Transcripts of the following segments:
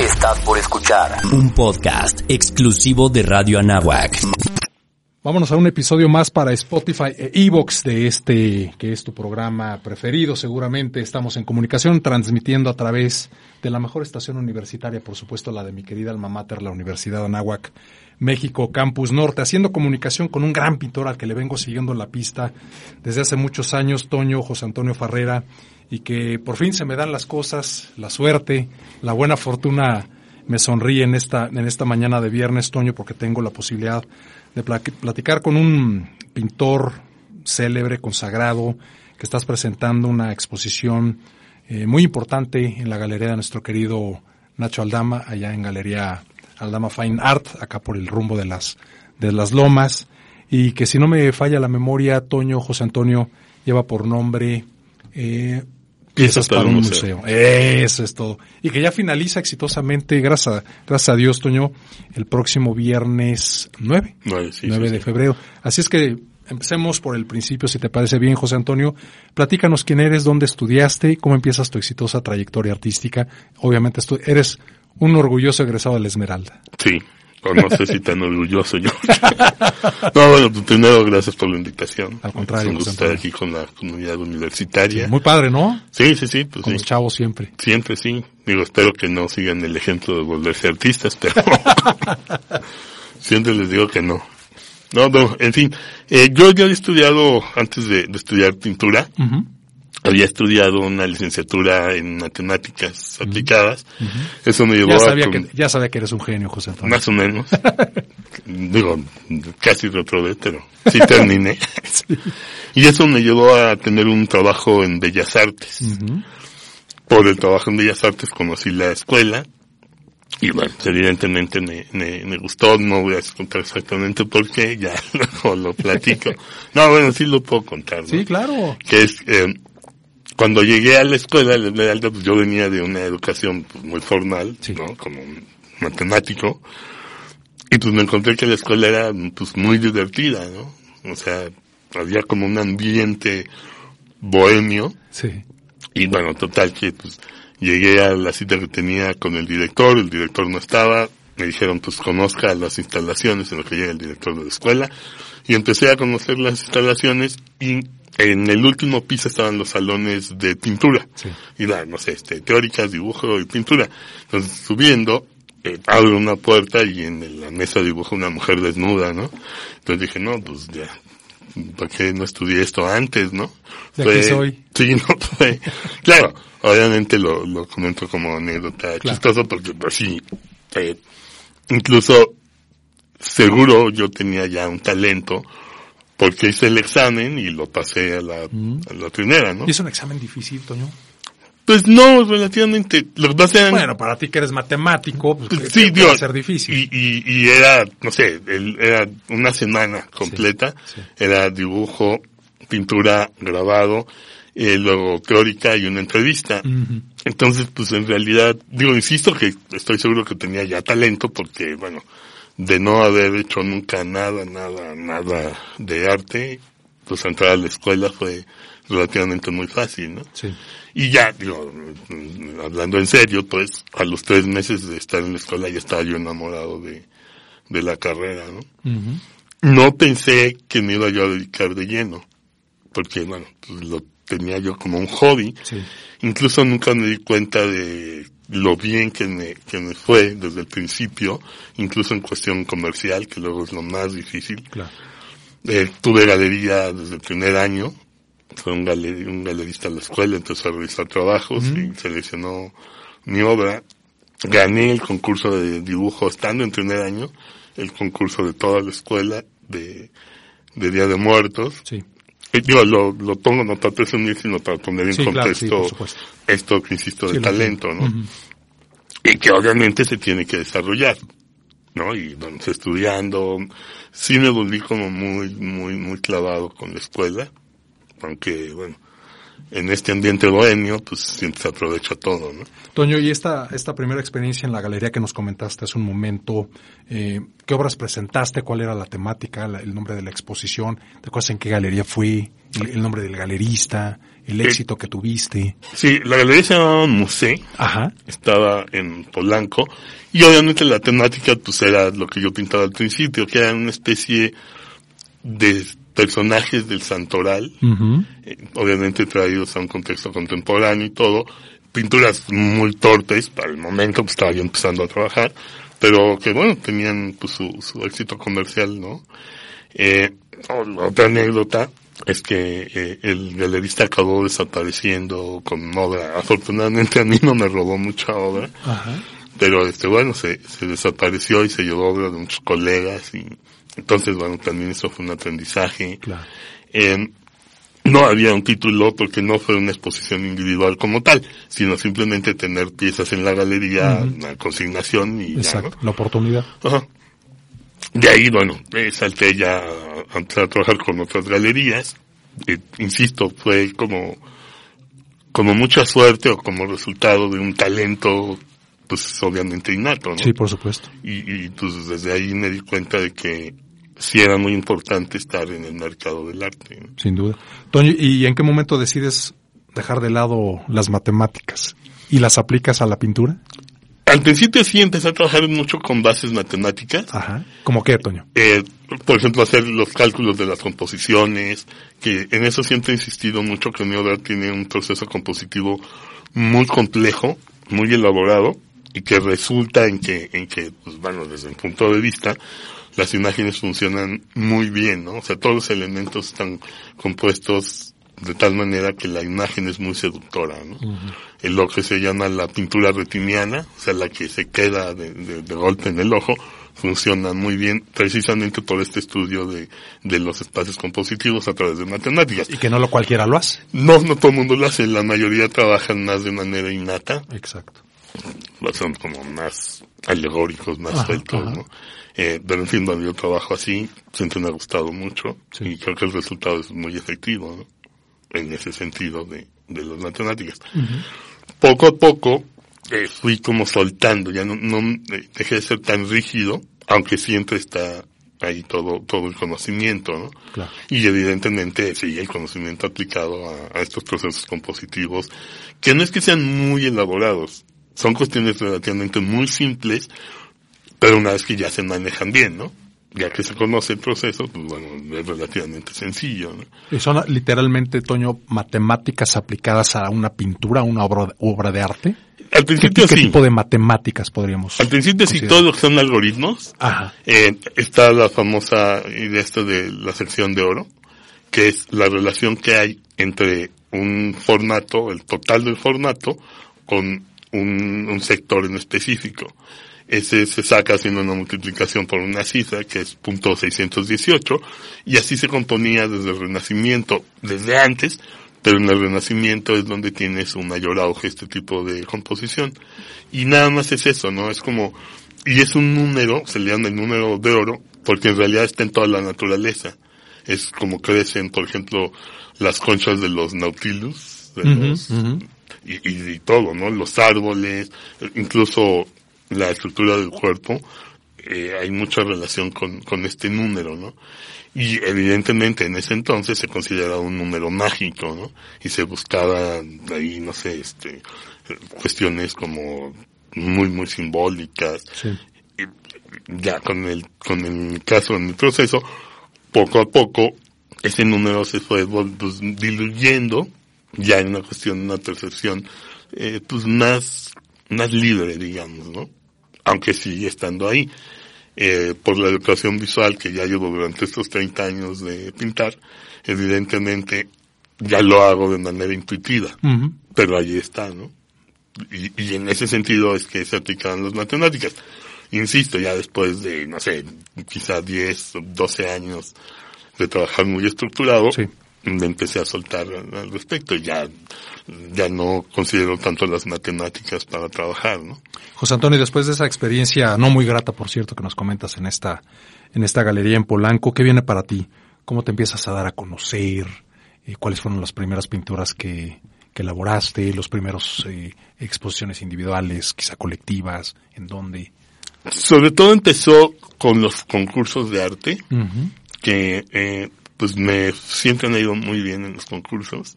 Estás por escuchar un podcast exclusivo de Radio Anáhuac. Vámonos a un episodio más para Spotify e Evox de este, que es tu programa preferido. Seguramente estamos en comunicación, transmitiendo a través de la mejor estación universitaria, por supuesto, la de mi querida alma mater, la Universidad de Anáhuac, México, Campus Norte, haciendo comunicación con un gran pintor al que le vengo siguiendo la pista desde hace muchos años, Toño José Antonio Farrera, y que por fin se me dan las cosas, la suerte, la buena fortuna me sonríe en esta, en esta mañana de viernes, Toño, porque tengo la posibilidad de platicar con un pintor célebre, consagrado, que estás presentando una exposición eh, muy importante en la galería de nuestro querido Nacho Aldama, allá en Galería Aldama Fine Art, acá por el rumbo de las, de las lomas, y que si no me falla la memoria, Toño José Antonio lleva por nombre eh, Piezas para un museo. Eso es todo. Y que ya finaliza exitosamente, gracias a, gracias a Dios, Toño, el próximo viernes 9, 9, de febrero. Así es que empecemos por el principio, si te parece bien, José Antonio. Platícanos quién eres, dónde estudiaste, cómo empiezas tu exitosa trayectoria artística. Obviamente eres un orgulloso egresado de la Esmeralda. Sí, o no sé si tan orgulloso yo. no, bueno, pues primero gracias por la invitación. Al contrario. Es un gusto estar aquí con la comunidad universitaria. muy padre, ¿no? Sí, sí, sí. Pues con los chavos siempre. Siempre, sí. Digo, espero que no sigan el ejemplo de volverse artistas, pero siempre les digo que no. No, no, en fin. Eh, yo ya he estudiado, antes de, estudiar pintura, había estudiado una licenciatura en matemáticas aplicadas. Eso me llevó ya sabía a... Que, ya sabía que eres un genio, José Antonio. Más o menos. Digo, casi reprobé, pero sí terminé. Y eso me llevó a tener un trabajo en Bellas Artes. Por el trabajo en Bellas Artes conocí la escuela. Y bueno, evidentemente me, me, me gustó, no voy a contar exactamente por qué, ya luego lo platico. No, bueno, sí lo puedo contar. ¿no? Sí, claro. Que es, eh, cuando llegué a la escuela, pues yo venía de una educación pues, muy formal, ¿no? Como matemático. Y pues me encontré que la escuela era pues muy divertida, ¿no? O sea, había como un ambiente bohemio. Sí. Y bueno, total que pues llegué a la cita que tenía con el director, el director no estaba, me dijeron pues conozca las instalaciones en lo que llega el director de la escuela y empecé a conocer las instalaciones y en el último piso estaban los salones de pintura. Y la, no sé, este, teóricas, dibujo y pintura. Entonces, subiendo, eh, abro una puerta y en la mesa dibujo una mujer desnuda, ¿no? Entonces dije, no, pues ya, ¿por qué no estudié esto antes, no? De soy. Sí, no, fue, claro, obviamente lo, lo comento como anécdota chistoso porque, pues sí, eh, incluso seguro yo tenía ya un talento porque hice el examen y lo pasé a la, mm. a la primera, ¿no? ¿Y es un examen difícil, Toño? Pues no, relativamente. Lo que Bueno, para ti que eres matemático, pues, pues sí, Dios, ser difícil. Y, y, y, era, no sé, era una semana completa. Era dibujo, pintura, grabado, eh, luego teórica y una entrevista. Entonces, pues en realidad, digo, insisto que estoy seguro que tenía ya talento porque, bueno, de no haber hecho nunca nada, nada, nada de arte, pues entrar a la escuela fue relativamente muy fácil, ¿no? Sí. Y ya, digo, hablando en serio, pues a los tres meses de estar en la escuela ya estaba yo enamorado de, de la carrera, ¿no? No pensé que me iba yo a dedicar de lleno, porque bueno, pues lo tenía yo como un hobby. Sí. Incluso nunca me di cuenta de lo bien que me, que me fue desde el principio, incluso en cuestión comercial, que luego es lo más difícil. Claro. Eh, tuve galería desde el primer año, fue un, un galerista en la escuela, empezó a revisar trabajos y seleccionó mi obra. Gané el concurso de dibujo estando en primer año, el concurso de toda la escuela de, de Día de Muertos. Sí. Y digo, lo, lo pongo no para presumir, sino para poner en contexto esto que insisto de talento, ¿no? Y que obviamente se tiene que desarrollar, ¿no? Y vamos estudiando, sí me volví como muy, muy, muy clavado con la escuela, aunque, bueno, en este ambiente bohemio, pues siempre se aprovecha todo, ¿no? Toño, y esta, esta primera experiencia en la galería que nos comentaste hace un momento, eh, ¿qué obras presentaste? ¿Cuál era la temática? el nombre de la exposición? ¿Te acuerdas en qué galería fue? El, nombre del galerista? ¿El eh, éxito que tuviste? Sí, la galería se llamaba Museo. Ajá. Estaba en Polanco. Y obviamente la temática, pues era lo que yo pintaba al principio, que era una especie de personajes del santoral, eh, obviamente traídos a un contexto contemporáneo y todo, pinturas muy torpes, para el momento pues estaba yo empezando a trabajar, pero que bueno, tenían pues su, su éxito comercial, ¿no? Eh, otra anécdota es que eh, el galerista acabó desapareciendo con obra. Afortunadamente a mí no me robó mucha obra, pero este bueno, se, se desapareció y se llevó obra de muchos colegas y entonces bueno, también eso fue un aprendizaje. Claro. Eh, no había un título porque no fue una exposición individual como tal, sino simplemente tener piezas en la galería, una consignación y Exacto, la oportunidad. Ajá. De ahí, bueno, salté ya a, trabajar con otras galerías. insisto, fue como, como mucha suerte o como resultado de un talento, pues obviamente innato, ¿no? Sí, por supuesto. Y, y pues desde ahí me di cuenta de que sí era muy importante estar en el mercado del arte. Sin duda. Toño, ¿y en qué momento decides dejar de lado las matemáticas y las aplicas a la pintura? Al principio sí empecé a trabajar mucho con bases matemáticas. Ajá. ¿Cómo qué, Toño? Eh, por ejemplo, hacer los cálculos de las composiciones, que en eso siempre he insistido mucho que Neodar tiene un proceso compositivo muy complejo, muy elaborado, y que resulta en que, en que, pues bueno, desde un punto de vista, las imágenes funcionan muy bien, ¿no? O sea, todos los elementos están compuestos de tal manera que la imagen es muy seductora, ¿no? En lo que se llama la pintura retiniana, o sea, la que se queda de, de, golpe en el ojo, funciona muy bien precisamente por este estudio de, de los espacios compositivos a través de matemáticas. Y que no lo cualquiera lo hace. No, no todo el mundo lo hace, la mayoría trabajan más de manera innata. Exacto. Son como más alegóricos, más sueltos, ¿no? Eh, pero en fin, cuando yo trabajo así, siempre me ha gustado mucho y creo que el resultado es muy efectivo, ¿no? En ese sentido de, de las matemáticas. Poco a poco eh, fui como soltando, ya no, no eh, dejé de ser tan rígido, aunque siempre está ahí todo, todo el conocimiento, ¿no? Claro. Y evidentemente sí, el conocimiento aplicado a, a, estos procesos compositivos, que no es que sean muy elaborados, son cuestiones relativamente muy simples, pero una vez que ya se manejan bien, ¿no? Ya que se conoce el proceso, pues bueno, es relativamente sencillo, ¿no? Y son literalmente, Toño, matemáticas aplicadas a una pintura, a una obra, obra de arte. Al principio ¿Qué, sí. ¿Qué tipo de matemáticas podríamos? Al principio sí, todo lo que son algoritmos. Ajá. Eh, está la famosa idea esta de la sección de oro, que es la relación que hay entre un formato, el total del formato, con un, un sector en específico ese se saca haciendo una multiplicación por una cifra que es punto .618 y así se componía desde el Renacimiento, desde antes, pero en el Renacimiento es donde tienes un mayor auge este tipo de composición. Y nada más es eso, ¿no? Es como, y es un número, se le llama el número de oro, porque en realidad está en toda la naturaleza. Es como crecen, por ejemplo, las conchas de los nautilus, de los, Y, y, y todo, ¿no? Los árboles, incluso la estructura del cuerpo, eh, hay mucha relación con, con este número, ¿no? Y evidentemente en ese entonces se consideraba un número mágico, ¿no? Y se buscaba ahí, no sé, este, cuestiones como muy, muy simbólicas. Sí. Y ya con el, con el caso, en el proceso, poco a poco, ese número se fue pues, diluyendo, ya en una cuestión, una percepción, eh, pues más, más libre, digamos, ¿no? Aunque sigue estando ahí. Eh, por la educación visual que ya llevo durante estos 30 años de pintar, evidentemente ya lo hago de manera intuitiva, uh -huh. pero ahí está, ¿no? Y, y, en ese sentido es que se aplican las matemáticas. Insisto, ya después de, no sé, quizá 10 o 12 años de trabajar muy estructurado, sí. Me empecé a soltar al respecto. Ya, ya no considero tanto las matemáticas para trabajar, ¿no? José Antonio, después de esa experiencia no muy grata, por cierto, que nos comentas en esta, en esta galería en Polanco, ¿qué viene para ti? ¿Cómo te empiezas a dar a conocer? eh, cuáles fueron las primeras pinturas que, que elaboraste, los primeros eh, exposiciones individuales, quizá colectivas, en dónde. Sobre todo empezó con los concursos de arte, que eh, pues me siempre han ido muy bien en los concursos.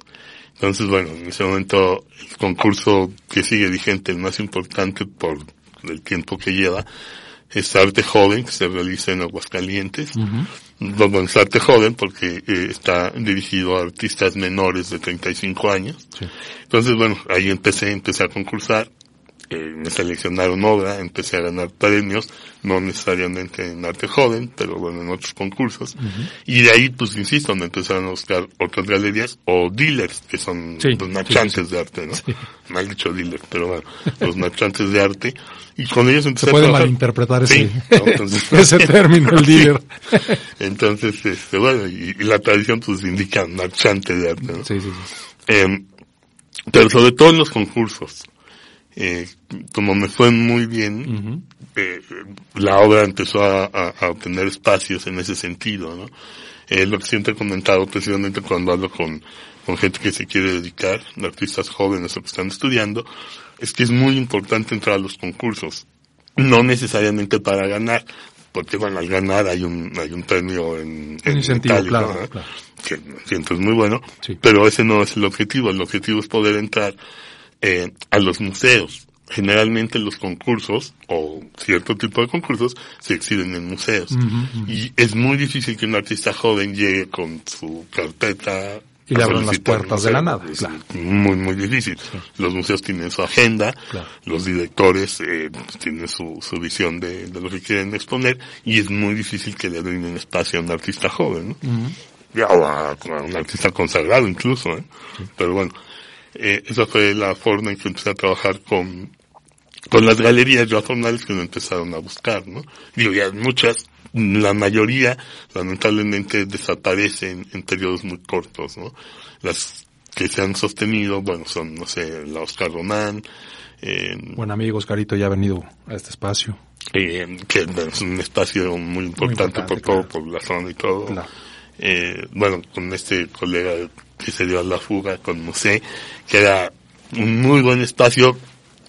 Entonces, bueno, en ese momento el concurso que sigue vigente, el más importante por el tiempo que lleva, es Arte Joven, que se realiza en Aguascalientes. Uh es Arte Joven porque eh, está dirigido a artistas menores de 35 años. Entonces, bueno, ahí empecé, empecé a concursar me seleccionaron obra, empecé a ganar premios, no necesariamente en arte joven, pero bueno, en otros concursos. Y de ahí, pues insisto, me empezaron a buscar otras galerías o dealers, que son los marchantes de arte, ¿no? Mal dicho dealers, pero bueno, los marchantes de arte. Y con ellos empecé Se puede malinterpretar ese, ese término, el dealer. Entonces, este, bueno, y, la tradición pues indica marchante de arte, ¿no? Sí, sí, sí. Eh, pero sobre todo en los concursos eh, como me fue muy bien, eh, la obra empezó a, a, obtener espacios en ese sentido, ¿no? Eh, lo que siempre he comentado precisamente cuando hablo con, con gente que se quiere dedicar, artistas jóvenes o que están estudiando, es que es muy importante entrar a los concursos. No necesariamente para ganar, porque bueno, al ganar hay un, hay un premio en, en incentivo, claro, claro, que siento es muy bueno, pero ese no es el objetivo, el objetivo es poder entrar eh, a los museos. Generalmente los concursos, o cierto tipo de concursos, se exhiben en museos. Y es muy difícil que un artista joven llegue con su carpeta y le abran las puertas de la nada. Muy, muy difícil. Los museos tienen su agenda, los directores eh, tienen su, su visión de, de, lo que quieren exponer y es muy difícil que le den espacio a un artista joven, ¿no? o a, un artista consagrado incluso, ¿eh? Pero bueno, eh, esa fue la forma en que empecé a trabajar con, con las galerías jornales que me empezaron a buscar, ¿no? Digo, ya muchas, la mayoría, lamentablemente, desaparecen en periodos muy cortos, ¿no? Las que se han sostenido, bueno, son, no sé, la Oscar Román, eh, Buen amigo Oscarito ya ha venido a este espacio. Eh, que es un espacio muy importante, por todo, por la zona y todo. Eh, bueno, con este colega que se dio a la fuga con Musé, que era un muy buen espacio,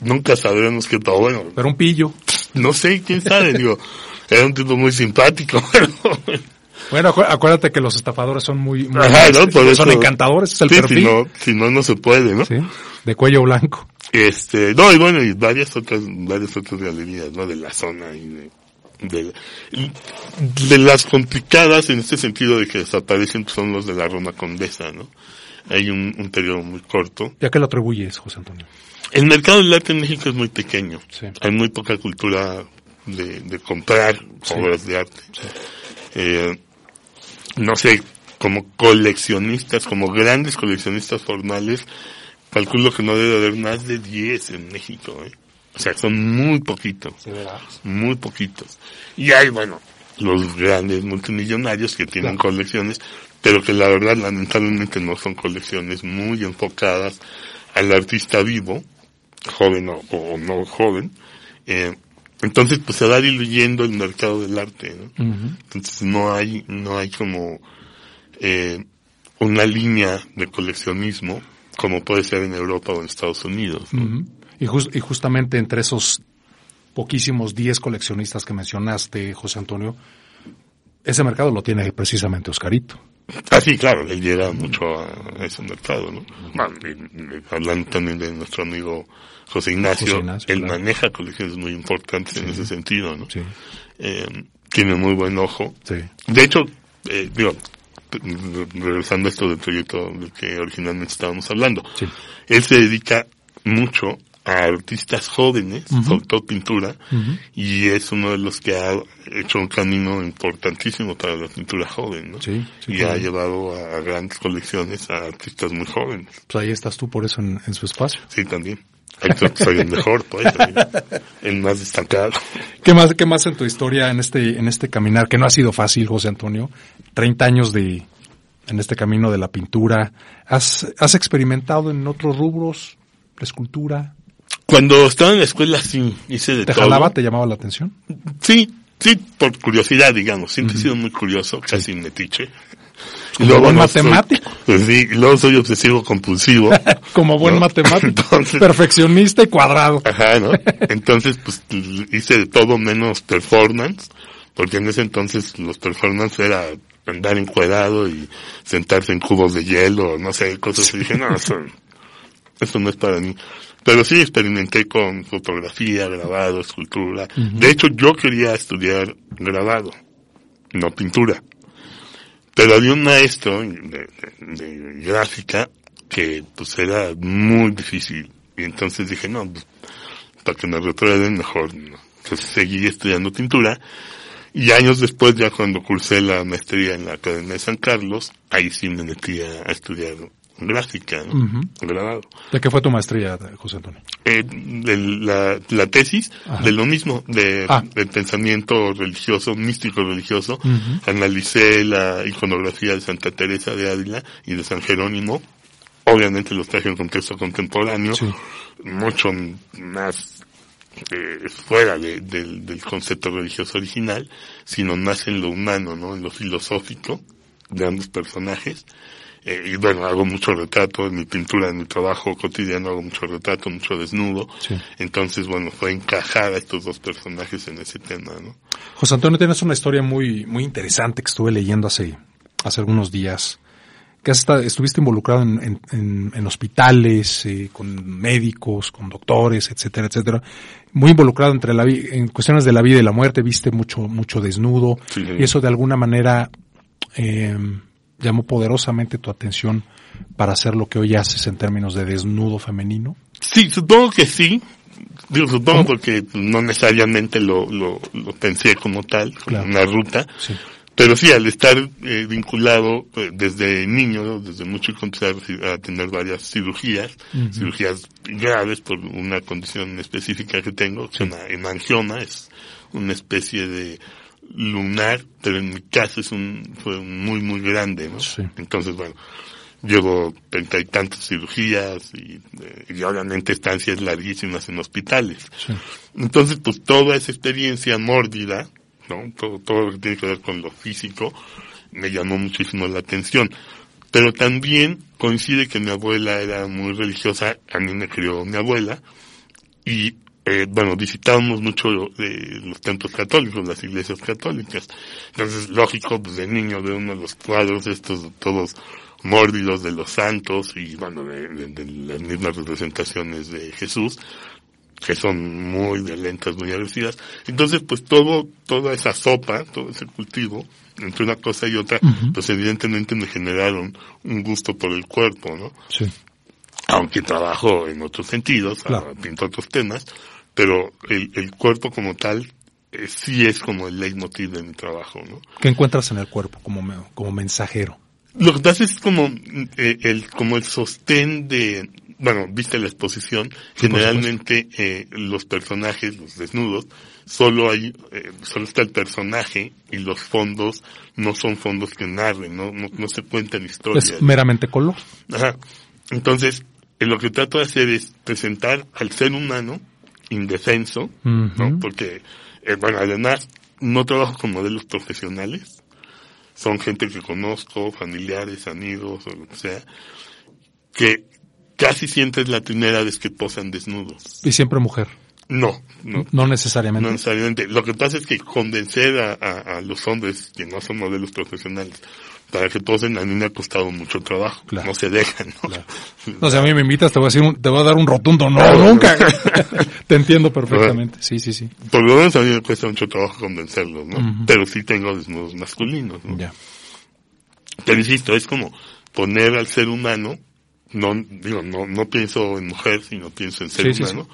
nunca sabremos qué todo bueno. Pero un pillo. No sé, quién sabe, digo, era un tipo muy simpático, Bueno, acuérdate que los estafadores son muy, son encantadores, es el perfil. Si no, si no, no se puede, ¿no? Sí, de cuello blanco. Este, no, y bueno, y varias otras, varias otras galerías, ¿no? De la zona y de, de, de, las complicadas en este sentido de que desaparecen son los de la Roma Condesa, ¿no? Hay un, un periodo muy corto. ¿Y a qué lo atribuyes, José Antonio? El mercado del arte en México es muy pequeño. Hay muy poca cultura de, de comprar obras de arte. Eh, no sé, como coleccionistas, como grandes coleccionistas formales, calculo que no debe haber más de 10 en México. ¿eh? O sea, son muy poquitos. Muy poquitos. Y hay, bueno, los grandes multimillonarios que tienen colecciones, pero que la verdad lamentablemente no son colecciones muy enfocadas al artista vivo, joven o, no joven. Eh, entonces, pues se va diluyendo el mercado del arte, ¿no? Entonces no hay, no hay como eh, una línea de coleccionismo como puede ser en Europa o en Estados Unidos. Y, y justamente entre esos poquísimos 10 coleccionistas que mencionaste, José Antonio, ese mercado lo tiene precisamente Oscarito. Ah, sí, claro, él llega mucho a ese mercado, ¿no? hablando también de nuestro amigo José Ignacio, él maneja colecciones muy importantes en ese sentido, ¿no? Sí. Eh, tiene muy buen ojo. Sí. De hecho, eh, digo, regresando a esto del proyecto del que originalmente estábamos hablando, él se dedica mucho a artistas jóvenes, sobre todo pintura, y es uno de los que ha hecho un camino importantísimo para la pintura joven, ¿no? Sí, y ha llevado a, grandes colecciones a artistas muy jóvenes. Pues ahí estás tú por eso en, su espacio. Sí, también. soy el mejor, pues, el más destacado. ¿Qué más, qué más en tu historia, en este, en este caminar, que no ha sido fácil, José Antonio? 30 años de, en este camino de la pintura. ¿Has, has experimentado en otros rubros? La escultura, cuando estaba en la escuela sí hice de ¿Te todo. jalaba, te llamaba la atención? Sí, sí, por curiosidad, digamos. Siempre he sido muy curioso, casi metiche. Y luego buen matemático. pues sí, luego soy obsesivo compulsivo. Como buen matemático. perfeccionista y cuadrado. Ajá, ¿no? Entonces, pues hice de todo menos performance, porque en ese entonces los performance era andar encuadrado y sentarse en cubos de hielo, no sé, cosas así. dije, no, eso, eso no es para mí. Pero sí experimenté con fotografía, grabado, escultura. De hecho, yo quería estudiar grabado, no pintura. Pero había un maestro de, gráfica que pues era muy difícil. Y entonces dije, no, pues, para que me reprueben mejor. ¿no? Entonces seguí estudiando pintura. Y años después, ya cuando cursé la maestría en la Academia de San Carlos, ahí sí me metí a estudiar gráfica, ¿no? grabado. ¿De qué fue tu maestría, José Antonio? Eh, de la, la tesis, de lo mismo, de, ah. del pensamiento religioso, místico religioso. Analicé la iconografía de Santa Teresa de Ávila y de San Jerónimo. Obviamente los traje en contexto contemporáneo, mucho más eh, fuera del, del concepto religioso original, sino más en lo humano, ¿no? En lo filosófico de ambos personajes eh, y bueno, hago mucho retrato en mi pintura, en mi trabajo cotidiano hago mucho retrato, mucho desnudo. Entonces, bueno, fue encajar a estos dos personajes en ese tema, ¿no? José Antonio, tienes una historia muy, muy interesante que estuve leyendo hace, hace algunos días. Que hasta estuviste involucrado en, en, en, hospitales, eh, con médicos, con doctores, etcétera, etcétera. Muy involucrado entre la, en cuestiones de la vida y la muerte, viste mucho, mucho desnudo. Y eso de alguna manera, eh, llamó poderosamente tu atención para hacer lo que hoy haces en términos de desnudo femenino? Sí, supongo que sí. Digo, supongo porque no necesariamente lo, lo, lo, pensé como tal, como una ruta. Pero sí, al estar eh, vinculado eh, desde niño, desde mucho empezar a tener varias cirugías, cirugías graves por una condición específica que tengo, que es una hemangioma, es una especie de lunar, pero en mi caso es un, fue muy, muy grande, ¿no? Entonces, bueno, llevo treinta y tantas cirugías y, eh, y, obviamente estancias larguísimas en hospitales. Entonces, pues toda esa experiencia mórbida, ¿no? Todo, todo lo que tiene que ver con lo físico, me llamó muchísimo la atención. Pero también coincide que mi abuela era muy religiosa, a mí me crió mi abuela, y eh, bueno, visitábamos mucho de los templos católicos, las iglesias católicas. Entonces, lógico, pues de niño de uno de los cuadros, estos todos mórbidos de los santos y bueno, de, las mismas representaciones de Jesús, que son muy violentas, muy agresivas. Entonces, pues todo, toda esa sopa, todo ese cultivo, entre una cosa y otra, pues evidentemente me generaron un gusto por el cuerpo, ¿no? Sí. Aunque trabajo en otros sentidos, claro. pinto otros temas, pero el, el cuerpo como tal eh, sí es como el leitmotiv de mi trabajo, ¿no? ¿Qué encuentras en el cuerpo como, como mensajero? Lo que pasa es como eh, el, como el sostén de, bueno, viste la exposición, generalmente eh, los personajes, los desnudos, solo hay, eh, solo está el personaje y los fondos no son fondos que narren, no, no, no se cuentan historias. Es meramente color. Ajá. Entonces, eh, lo que trato de hacer es presentar al ser humano indefenso, ¿no? Porque, eh, bueno, además, no trabajo con modelos profesionales, son gente que conozco, familiares, amigos, o lo que sea, que casi sientes la primera vez que posan desnudos. ¿Y siempre mujer? No, no. No necesariamente. No necesariamente. Lo que pasa es que convencer a, a los hombres que no son modelos profesionales para que posen, a mí me ha costado mucho trabajo. No se dejan, ¿no? No, si a mí me invitas, te voy a decir, te voy a dar un rotundo no, nunca. te entiendo perfectamente. Sí, sí, sí. Por lo menos a mí me cuesta mucho trabajo convencerlos, ¿no? Pero sí tengo desnudos masculinos, ¿no? Ya. Pero insisto, es como poner al ser humano, no, digo, no, no pienso en mujer, sino pienso en ser humano,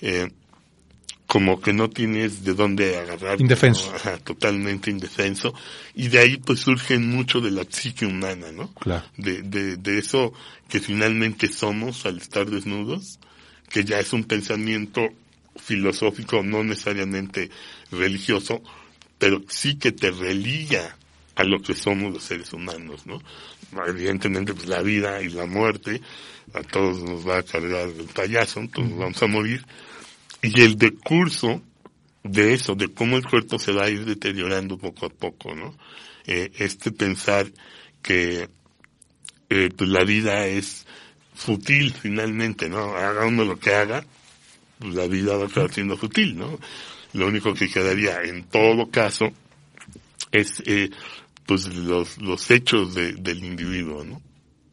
Eh, como que no tienes de dónde agarrar. Indefenso. totalmente indefenso. Y de ahí pues surge mucho de la psique humana, ¿no? Claro. De, de, de eso que finalmente somos al estar desnudos, que ya es un pensamiento filosófico, no necesariamente religioso, pero sí que te religa a lo que somos los seres humanos, ¿no? Evidentemente, pues la vida y la muerte, a todos nos va a cargar el payaso, todos nos vamos a morir, y el decurso de eso, de cómo el cuerpo se va a ir deteriorando poco a poco, ¿no? Eh, este pensar que eh, pues la vida es futil finalmente, ¿no? Haga uno lo que haga, pues la vida va a estar siendo futil, ¿no? Lo único que quedaría en todo caso es eh, pues los, los hechos de, del individuo, ¿no?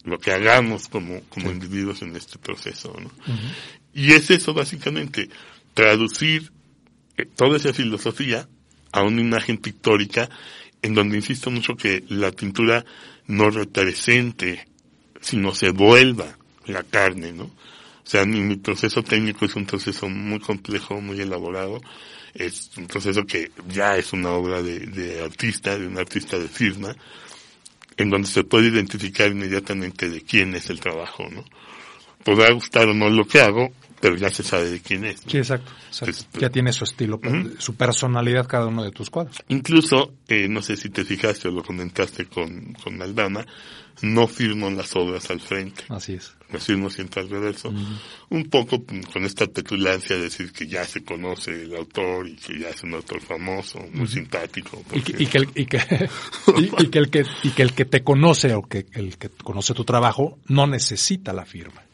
Lo que hagamos como, como individuos en este proceso, ¿no? Y es eso básicamente, traducir eh, toda esa filosofía a una imagen pictórica en donde insisto mucho que la pintura no represente, sino se vuelva la carne, ¿no? O sea, mi, mi, proceso técnico es un proceso muy complejo, muy elaborado. Es un proceso que ya es una obra de, de artista, de un artista de firma, en donde se puede identificar inmediatamente de quién es el trabajo, ¿no? Podrá gustar o no lo que hago, pero ya se sabe de quién es. ¿no? Sí, exacto. exacto. ya tiene su estilo, uh -huh. su personalidad cada uno de tus cuadros. Incluso, eh, no sé si te fijaste o lo comentaste con, con Aldana, no firmo las obras al frente. Así es. Las firmo siempre al reverso. Uh -huh. Un poco con esta petulancia de decir que ya se conoce el autor y que ya es un autor famoso, muy uh -huh. simpático. Y que, y, que el, y, que, y, y, que el que, y que el que te conoce o que el que conoce tu trabajo no necesita la firma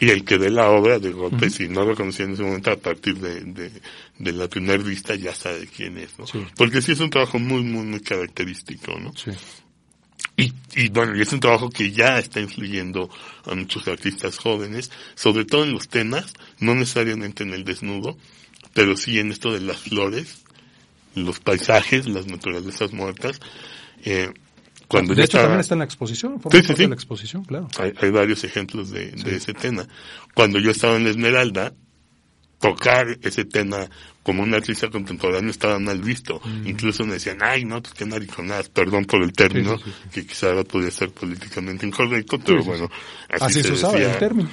y el que dé la obra de golpe, uh -huh. si no lo conocía en ese momento, a partir de, de, de la primera vista ya sabe quién es, ¿no? Sí. Porque sí es un trabajo muy, muy, muy característico, ¿no? Sí. Y, y bueno, y es un trabajo que ya está influyendo a muchos artistas jóvenes, sobre todo en los temas, no necesariamente en el desnudo, pero sí en esto de las flores, los paisajes, las naturalezas muertas, eh, cuando de hecho, estaba... también está en la exposición, sí, sí, sí. de la exposición, claro. Hay, hay varios ejemplos de, de, ese tema. Cuando yo estaba en la Esmeralda, tocar ese tema como un artista contemporáneo estaba mal visto. Mm. Incluso me decían, ay, no, pues qué mariconadas, perdón por el término, sí, sí, que quizá ahora podría ser políticamente incorrecto, pero bueno, así, así se, se usaba decía, el término.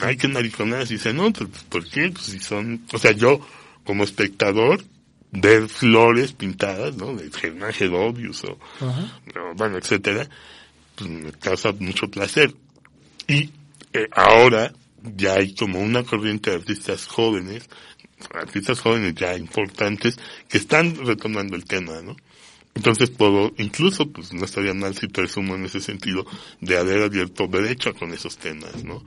Ay, qué mariconadas, y dice, no, pues, ¿por qué? Pues si son, o sea, yo, como espectador, ver flores pintadas, ¿no? De Germán Gedovius o, o, bueno, etcétera, pues me causa mucho placer. Y eh, ahora ya hay como una corriente de artistas jóvenes, artistas jóvenes ya importantes, que están retomando el tema, ¿no? Entonces puedo, incluso, pues no estaría mal si presumo en ese sentido, de haber abierto derecho con esos temas, ¿no?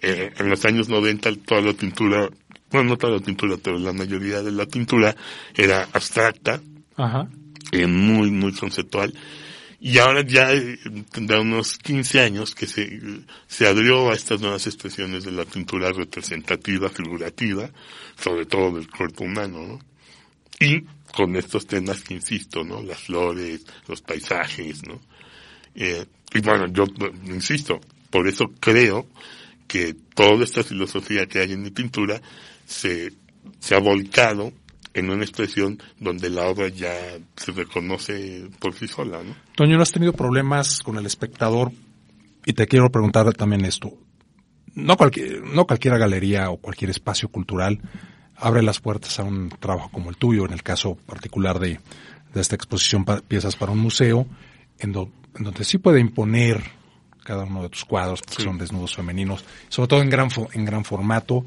Eh, en los años 90 toda la pintura bueno, no toda la pintura, pero la mayoría de la pintura era abstracta, Ajá. Eh, muy, muy conceptual. Y ahora ya eh, tendrá unos 15 años que se, se abrió a estas nuevas expresiones de la pintura representativa, figurativa, sobre todo del cuerpo humano, ¿no? Y con estos temas que insisto, ¿no? Las flores, los paisajes, ¿no? Eh, y bueno, yo insisto, por eso creo que toda esta filosofía que hay en mi pintura se, se ha volcado en una expresión donde la obra ya se reconoce por sí sola, ¿no? Toño, ¿no has tenido problemas con el espectador? Y te quiero preguntar también esto. No cualquier, no cualquier galería o cualquier espacio cultural abre las puertas a un trabajo como el tuyo, en el caso particular de, de esta exposición Piezas para un museo, en, en donde sí puede imponer cada uno de tus cuadros, porque sí. son desnudos femeninos, sobre todo en gran, en gran formato,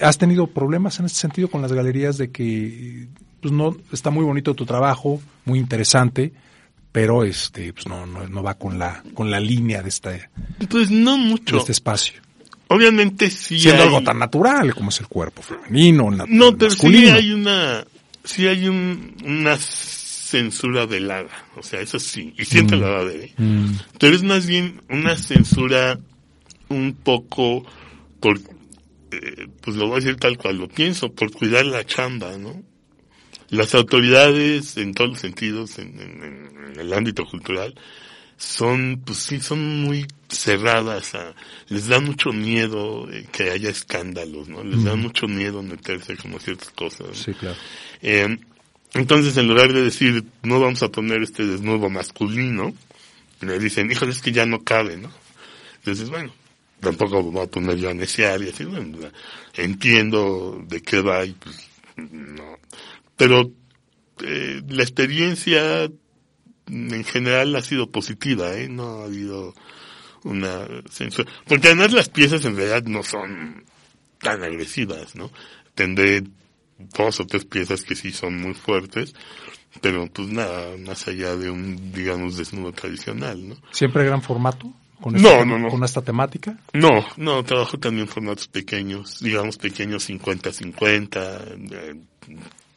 ¿Has tenido problemas en este sentido con las galerías de que pues no está muy bonito tu trabajo, muy interesante, pero este pues no, no, no va con la con la línea de este pues no mucho de este espacio. Obviamente sí siendo hay... algo tan natural como es el cuerpo femenino, la, no, pero masculino. sí hay una sí hay un, una censura velada, o sea, eso sí, y siempre mm. la va a haber. Mm. Pero es más bien una censura un poco por eh, pues lo voy a decir tal cual lo pienso, por cuidar la chamba, ¿no? Las autoridades, en todos los sentidos, en, en, en el ámbito cultural, son, pues sí, son muy cerradas, a, les da mucho miedo eh, que haya escándalos, ¿no? Les mm. da mucho miedo meterse como ciertas cosas. Sí, claro. Eh, entonces, en lugar de decir, no vamos a poner este desnudo masculino, le dicen, híjole, es que ya no cabe, ¿no? Entonces, bueno, tampoco voy a poner yo a necear y así, bueno, entiendo de qué va y pues, no. Pero eh, la experiencia en general ha sido positiva, ¿eh? No ha habido una censura. Porque además las piezas en realidad no son tan agresivas, ¿no? Tendré dos o tres piezas que sí son muy fuertes, pero pues nada, más allá de un, digamos, desnudo tradicional, ¿no? ¿Siempre gran formato? Con no, no, no. ¿Con esta temática? No, no, trabajo también formatos pequeños, digamos pequeños 50-50,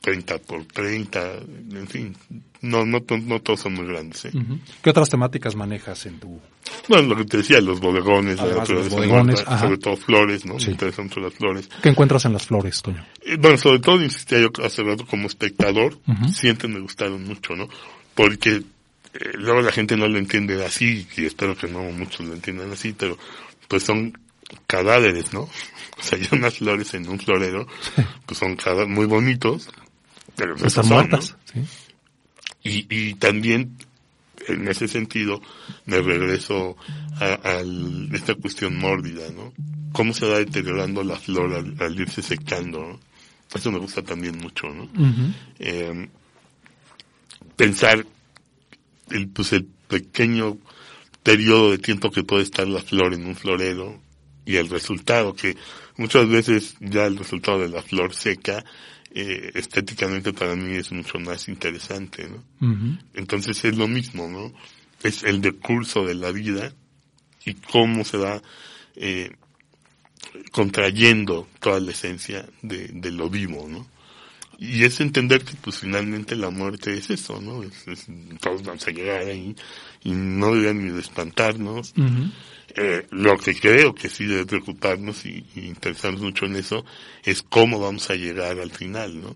30 por 30, en fin, no, no, no todos son muy grandes. ¿eh? ¿Qué otras temáticas manejas en tu...? Bueno, lo que te decía, los bodegones, los bodegones sobre todo flores, ¿no? Me interesan mucho las flores. ¿Qué encuentras en las flores, Toño? Eh, bueno, sobre todo, insistía yo hace rato como espectador, siempre me gustaron mucho, ¿no? Porque eh, luego la gente no lo entiende así, y espero que no muchos lo entiendan así, pero pues son cadáveres, ¿no? O sea, hay unas flores en un florero, pues son muy bonitos, pero pues están muertas, ¿sí? Y, y también, en ese sentido, me regreso a, a, esta cuestión mórbida, ¿no? Cómo se va deteriorando la flor al, irse secando, ¿no? Eso me gusta también mucho, ¿no? eh, pensar el, pues el pequeño periodo de tiempo que puede estar la flor en un florero y el resultado que muchas veces ya el resultado de la flor seca eh, estéticamente para mí es mucho más interesante, ¿no? Entonces es lo mismo, ¿no? Es el decurso de la vida y cómo se va eh, contrayendo toda la esencia de, de, lo vivo, ¿no? Y es entender que pues finalmente la muerte es eso, ¿no? Es, todos vamos a llegar ahí y no deberían ni de espantarnos. Eh, lo que creo que sí debe preocuparnos y, interesarnos mucho en eso es cómo vamos a llegar al final, ¿no?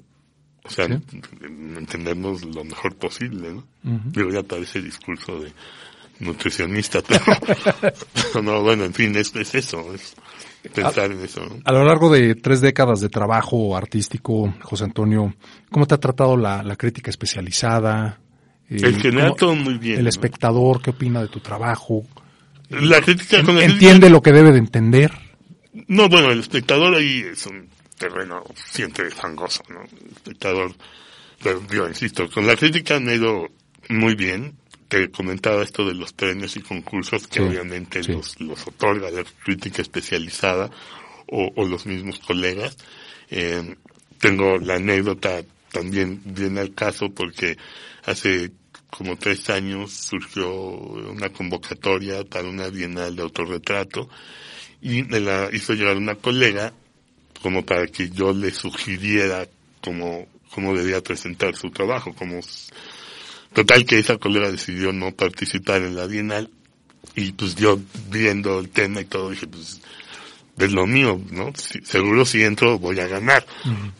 O sea, entendernos lo mejor posible, ¿no? Yo ya parece discurso de nutricionista, pero no, bueno, en fin, es, es eso, es pensar en eso. A lo largo de tres décadas de trabajo artístico, José Antonio, ¿cómo te ha tratado la, la crítica especializada? El, general todo muy bien. El espectador, ¿qué opina de tu trabajo? La crítica con ¿Entiende lo que debe de entender? No, bueno, el espectador ahí es un terreno siempre fangoso, ¿no? El espectador, pero yo insisto, con la crítica ido muy bien. Te comentaba esto de los premios y concursos que obviamente Los, los otorga la crítica especializada o, o los mismos colegas. Eh, tengo la anécdota también bien al caso porque hace como tres años surgió una convocatoria para una bienal de autorretrato y me la hizo llegar una colega como para que yo le sugiriera cómo, cómo debía presentar su trabajo, como total que esa colega decidió no participar en la bienal y pues yo viendo el tema y todo dije pues es lo mío, ¿no? seguro si entro voy a ganar.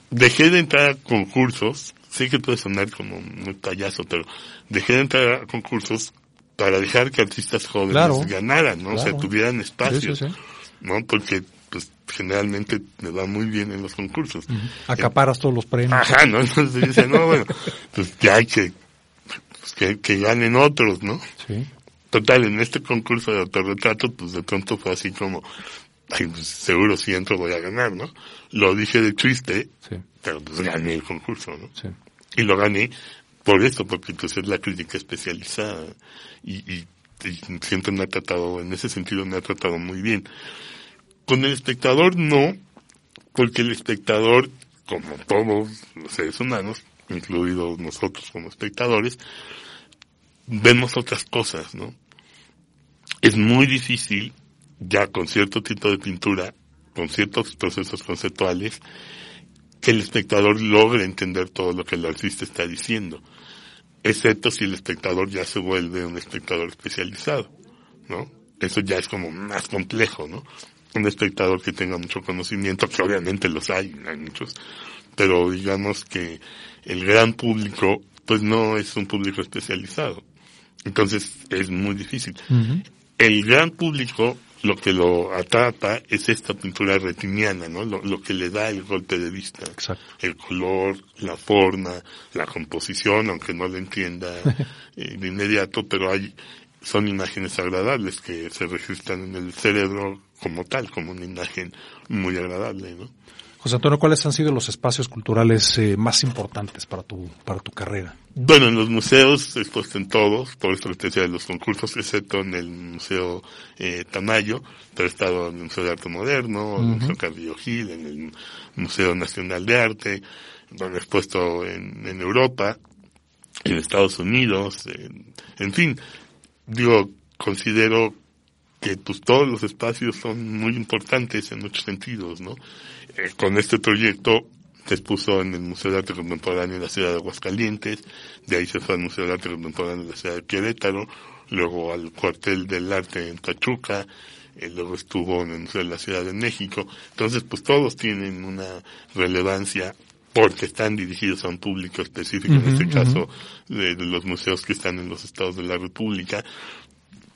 Dejé de entrar a concursos sé que puede sonar como muy payaso, pero dejé de entrar a concursos para dejar que artistas jóvenes ganaran, ¿no? O sea, tuvieran espacios, ¿no? Porque pues generalmente me va muy bien en los concursos. Acaparas todos los premios. Ajá, ¿no? Entonces dice, no, bueno, pues que hay que, pues, que, que ganen otros, ¿no? Sí. Total, en este concurso de autorretrato, pues de pronto fue así como, ay, pues seguro si entro voy a ganar, ¿no? Lo dije de triste, sí. pero pues gané el concurso, ¿no? Sí. Y lo gané por eso, porque pues es la crítica especializada y, y, siempre me ha tratado, en ese sentido me ha tratado muy bien. Con el espectador no, porque el espectador, como todos los seres humanos, incluidos nosotros como espectadores, vemos otras cosas, ¿no? Es muy difícil, ya con cierto tipo de pintura, con ciertos procesos conceptuales, que el espectador logre entender todo lo que el artista está diciendo, excepto si el espectador ya se vuelve un espectador especializado, ¿no? Eso ya es como más complejo, ¿no? Un espectador que tenga mucho conocimiento, que obviamente los hay, hay muchos, pero digamos que el gran público, pues no es un público especializado. Entonces es muy difícil. El gran público lo que lo atrapa es esta pintura retiniana, ¿no? Lo, que le da el golpe de vista. Exacto. El color, la forma, la composición, aunque no lo entienda eh, de inmediato, pero hay, son imágenes agradables que se registran en el cerebro como tal, como una imagen muy agradable, ¿no? José Antonio, ¿cuáles han sido los espacios culturales eh, más importantes para tu, para tu carrera? Bueno, en los museos he expuesto en todos, por estrategia de los concursos, excepto en el Museo eh, Tamayo, pero he estado en el Museo de Arte Moderno, en el Museo Carrillo Gil, en el Museo Nacional de Arte, bueno, expuesto en, en Europa, en Estados Unidos, en, en fin, digo, considero que pues todos los espacios son muy importantes en muchos sentidos, ¿no? Eh, con este proyecto se expuso en el Museo de Arte Contemporáneo de la ciudad de Aguascalientes, de ahí se fue al Museo de Arte Contemporáneo de la ciudad de Querétaro, luego al Cuartel del Arte en Pachuca, eh, luego estuvo en el Museo de la Ciudad de México. Entonces, pues todos tienen una relevancia porque están dirigidos a un público específico, en este caso de, de, los museos que están en los estados de la República,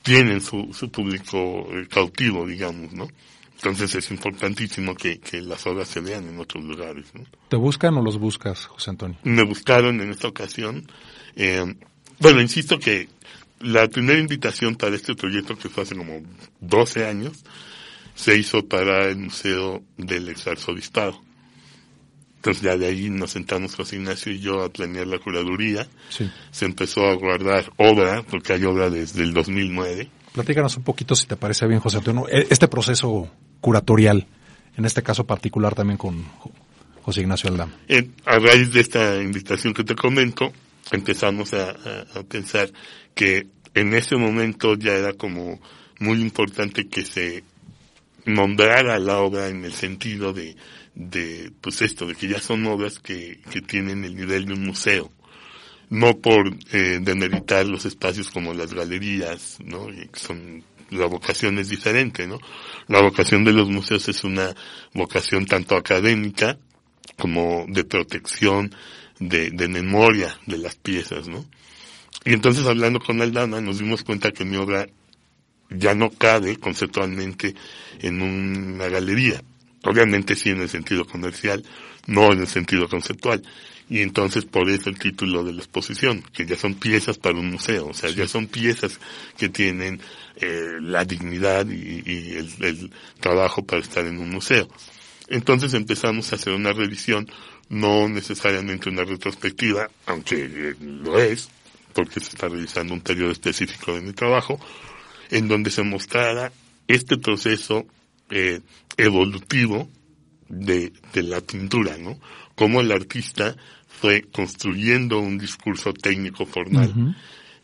tienen su, su público eh, cautivo, digamos, ¿no? Entonces es importantísimo que, que las obras se vean en otros lugares. ¿no? ¿Te buscan o los buscas, José Antonio? Me buscaron en esta ocasión. Eh, bueno, insisto que la primera invitación para este proyecto, que fue hace como 12 años, se hizo para el Museo del Exarzobispado. Entonces ya de ahí nos sentamos José Ignacio y yo a planear la curaduría. Sí. Se empezó a guardar obra, porque hay obra desde el 2009. Platícanos un poquito, si te parece bien, José Antonio, este proceso curatorial, en este caso particular también con José Ignacio Aldama. Eh, a raíz de esta invitación que te comento, empezamos a, a, a pensar que en ese momento ya era como muy importante que se nombrara la obra en el sentido de, de pues esto, de que ya son obras que, que tienen el nivel de un museo. No por eh, demeritar los espacios como las galerías, ¿no? Y son, la vocación es diferente, ¿no? La vocación de los museos es una vocación tanto académica como de protección, de, de memoria de las piezas, ¿no? Y entonces hablando con Aldana nos dimos cuenta que mi obra ya no cabe conceptualmente en una galería. Obviamente sí en el sentido comercial, no en el sentido conceptual. Y entonces por eso el título de la exposición, que ya son piezas para un museo, o sea, ya son piezas que tienen eh, la dignidad y, y el, el, trabajo para estar en un museo. Entonces empezamos a hacer una revisión, no necesariamente una retrospectiva, aunque eh, lo es, porque se está realizando un periodo específico de mi trabajo, en donde se mostrara este proceso eh, evolutivo de, de la pintura, ¿no? Cómo el artista fue construyendo un discurso técnico formal uh -huh.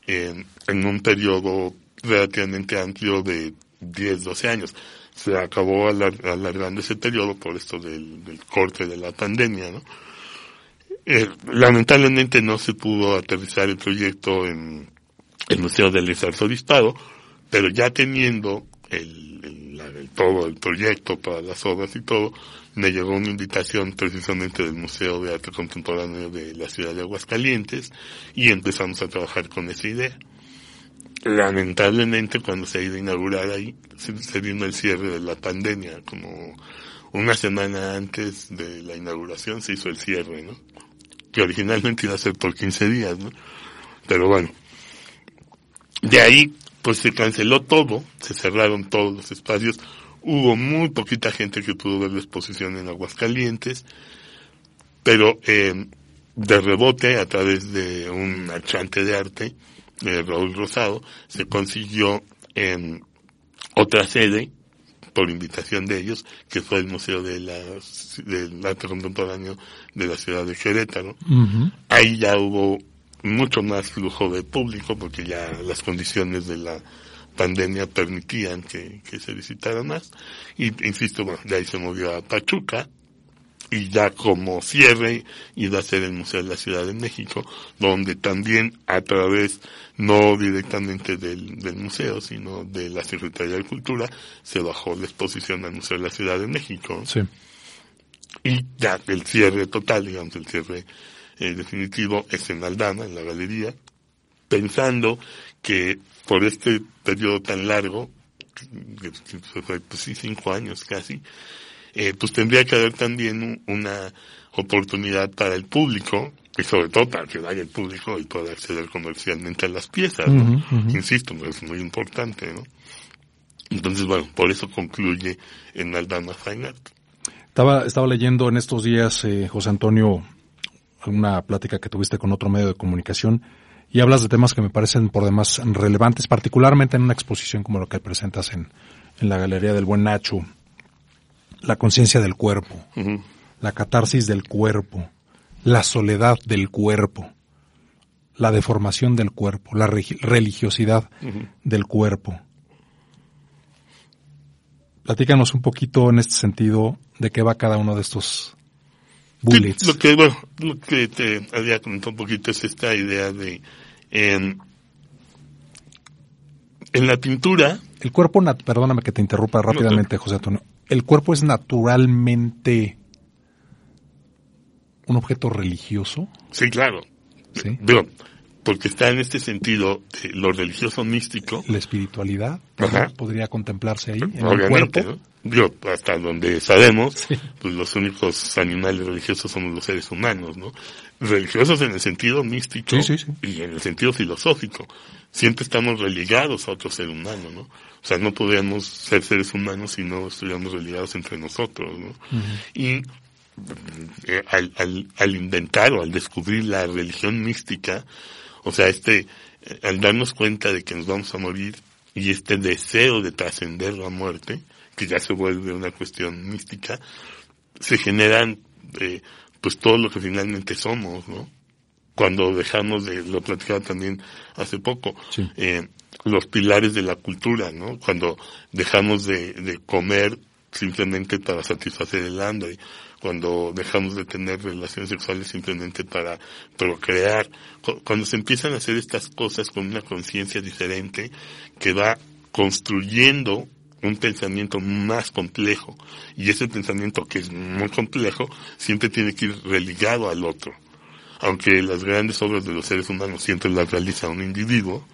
eh, en un periodo relativamente amplio de 10, 12 años. Se acabó alar alargando ese periodo por esto del, del corte de la pandemia, ¿no? Eh, lamentablemente no se pudo aterrizar el proyecto en el Museo del Exarzobispado, pero ya teniendo el, el, todo el proyecto para las obras y todo, me llegó una invitación precisamente del Museo de Arte Contemporáneo de la ciudad de Aguascalientes y empezamos a trabajar con esa idea. Lamentablemente cuando se ha ido a inaugurar ahí, se, se vino el cierre de la pandemia, como una semana antes de la inauguración se hizo el cierre, ¿no? Que originalmente iba a ser por 15 días, ¿no? Pero bueno, de ahí pues se canceló todo, se cerraron todos los espacios, hubo muy poquita gente que pudo ver la exposición en Aguascalientes, pero eh, de rebote a través de un marchante de arte, eh, Raúl Rosado, se consiguió en otra sede por invitación de ellos, que fue el Museo de la, del Arte Contemporáneo de la ciudad de Querétaro. Uh -huh. Ahí ya hubo mucho más flujo de público porque ya las condiciones de la pandemia permitían que, que se visitara más. Y insisto, bueno, de ahí se movió a Pachuca y ya como cierre iba a ser el Museo de la Ciudad de México, donde también a través, no directamente del, del museo, sino de la Secretaría de Cultura, se bajó la exposición al Museo de la Ciudad de México. Sí. Y ya el cierre total, digamos, el cierre eh, definitivo es en Aldana, en la galería, pensando que por este periodo tan largo, pues sí, cinco años casi, eh, pues tendría que haber también una oportunidad para el público, y sobre todo para que vaya el público y pueda acceder comercialmente a las piezas, ¿no? Uh -huh, uh -huh. Insisto, es muy importante, ¿no? Entonces, bueno, por eso concluye en Aldana Fine Art. Estaba, estaba leyendo en estos días, eh, José Antonio, una plática que tuviste con otro medio de comunicación y hablas de temas que me parecen por demás relevantes, particularmente en una exposición como la que presentas en, en la Galería del Buen Nacho, la conciencia del cuerpo, uh -huh. la catarsis del cuerpo, la soledad del cuerpo, la deformación del cuerpo, la religiosidad del cuerpo. Platícanos un poquito en este sentido de qué va cada uno de estos bullets. lo que, bueno, lo que te había comentado un poquito es esta idea de en, en la pintura. El cuerpo, perdóname que te interrumpa rápidamente, José Antonio. El cuerpo es naturalmente un objeto religioso. Sí, claro. ¿Sí? Porque está en este sentido lo religioso místico. La espiritualidad podría contemplarse ahí, en Obviamente, el cuerpo. hasta donde sabemos, pues los únicos animales religiosos somos los seres humanos, ¿no? Religiosos en el sentido místico y en el sentido filosófico. Siempre estamos religados a otro ser humano, ¿no? O sea, no podríamos ser seres humanos si no estuviéramos religados entre nosotros, ¿no? Y eh, al, al, al inventar o al descubrir la religión mística, o sea, este, al darnos cuenta de que nos vamos a morir y este deseo de trascender la muerte, que ya se vuelve una cuestión mística, se generan, eh, pues todo lo que finalmente somos, ¿no? Cuando dejamos de, lo platicaba también hace poco, eh, los pilares de la cultura, ¿no? Cuando dejamos de, de comer simplemente para satisfacer el hambre, cuando dejamos de tener relaciones sexuales simplemente para procrear, cuando se empiezan a hacer estas cosas con una conciencia diferente que va construyendo un pensamiento más complejo y ese pensamiento que es muy complejo siempre tiene que ir religado al otro. Aunque las grandes obras de los seres humanos siempre las realiza un individuo,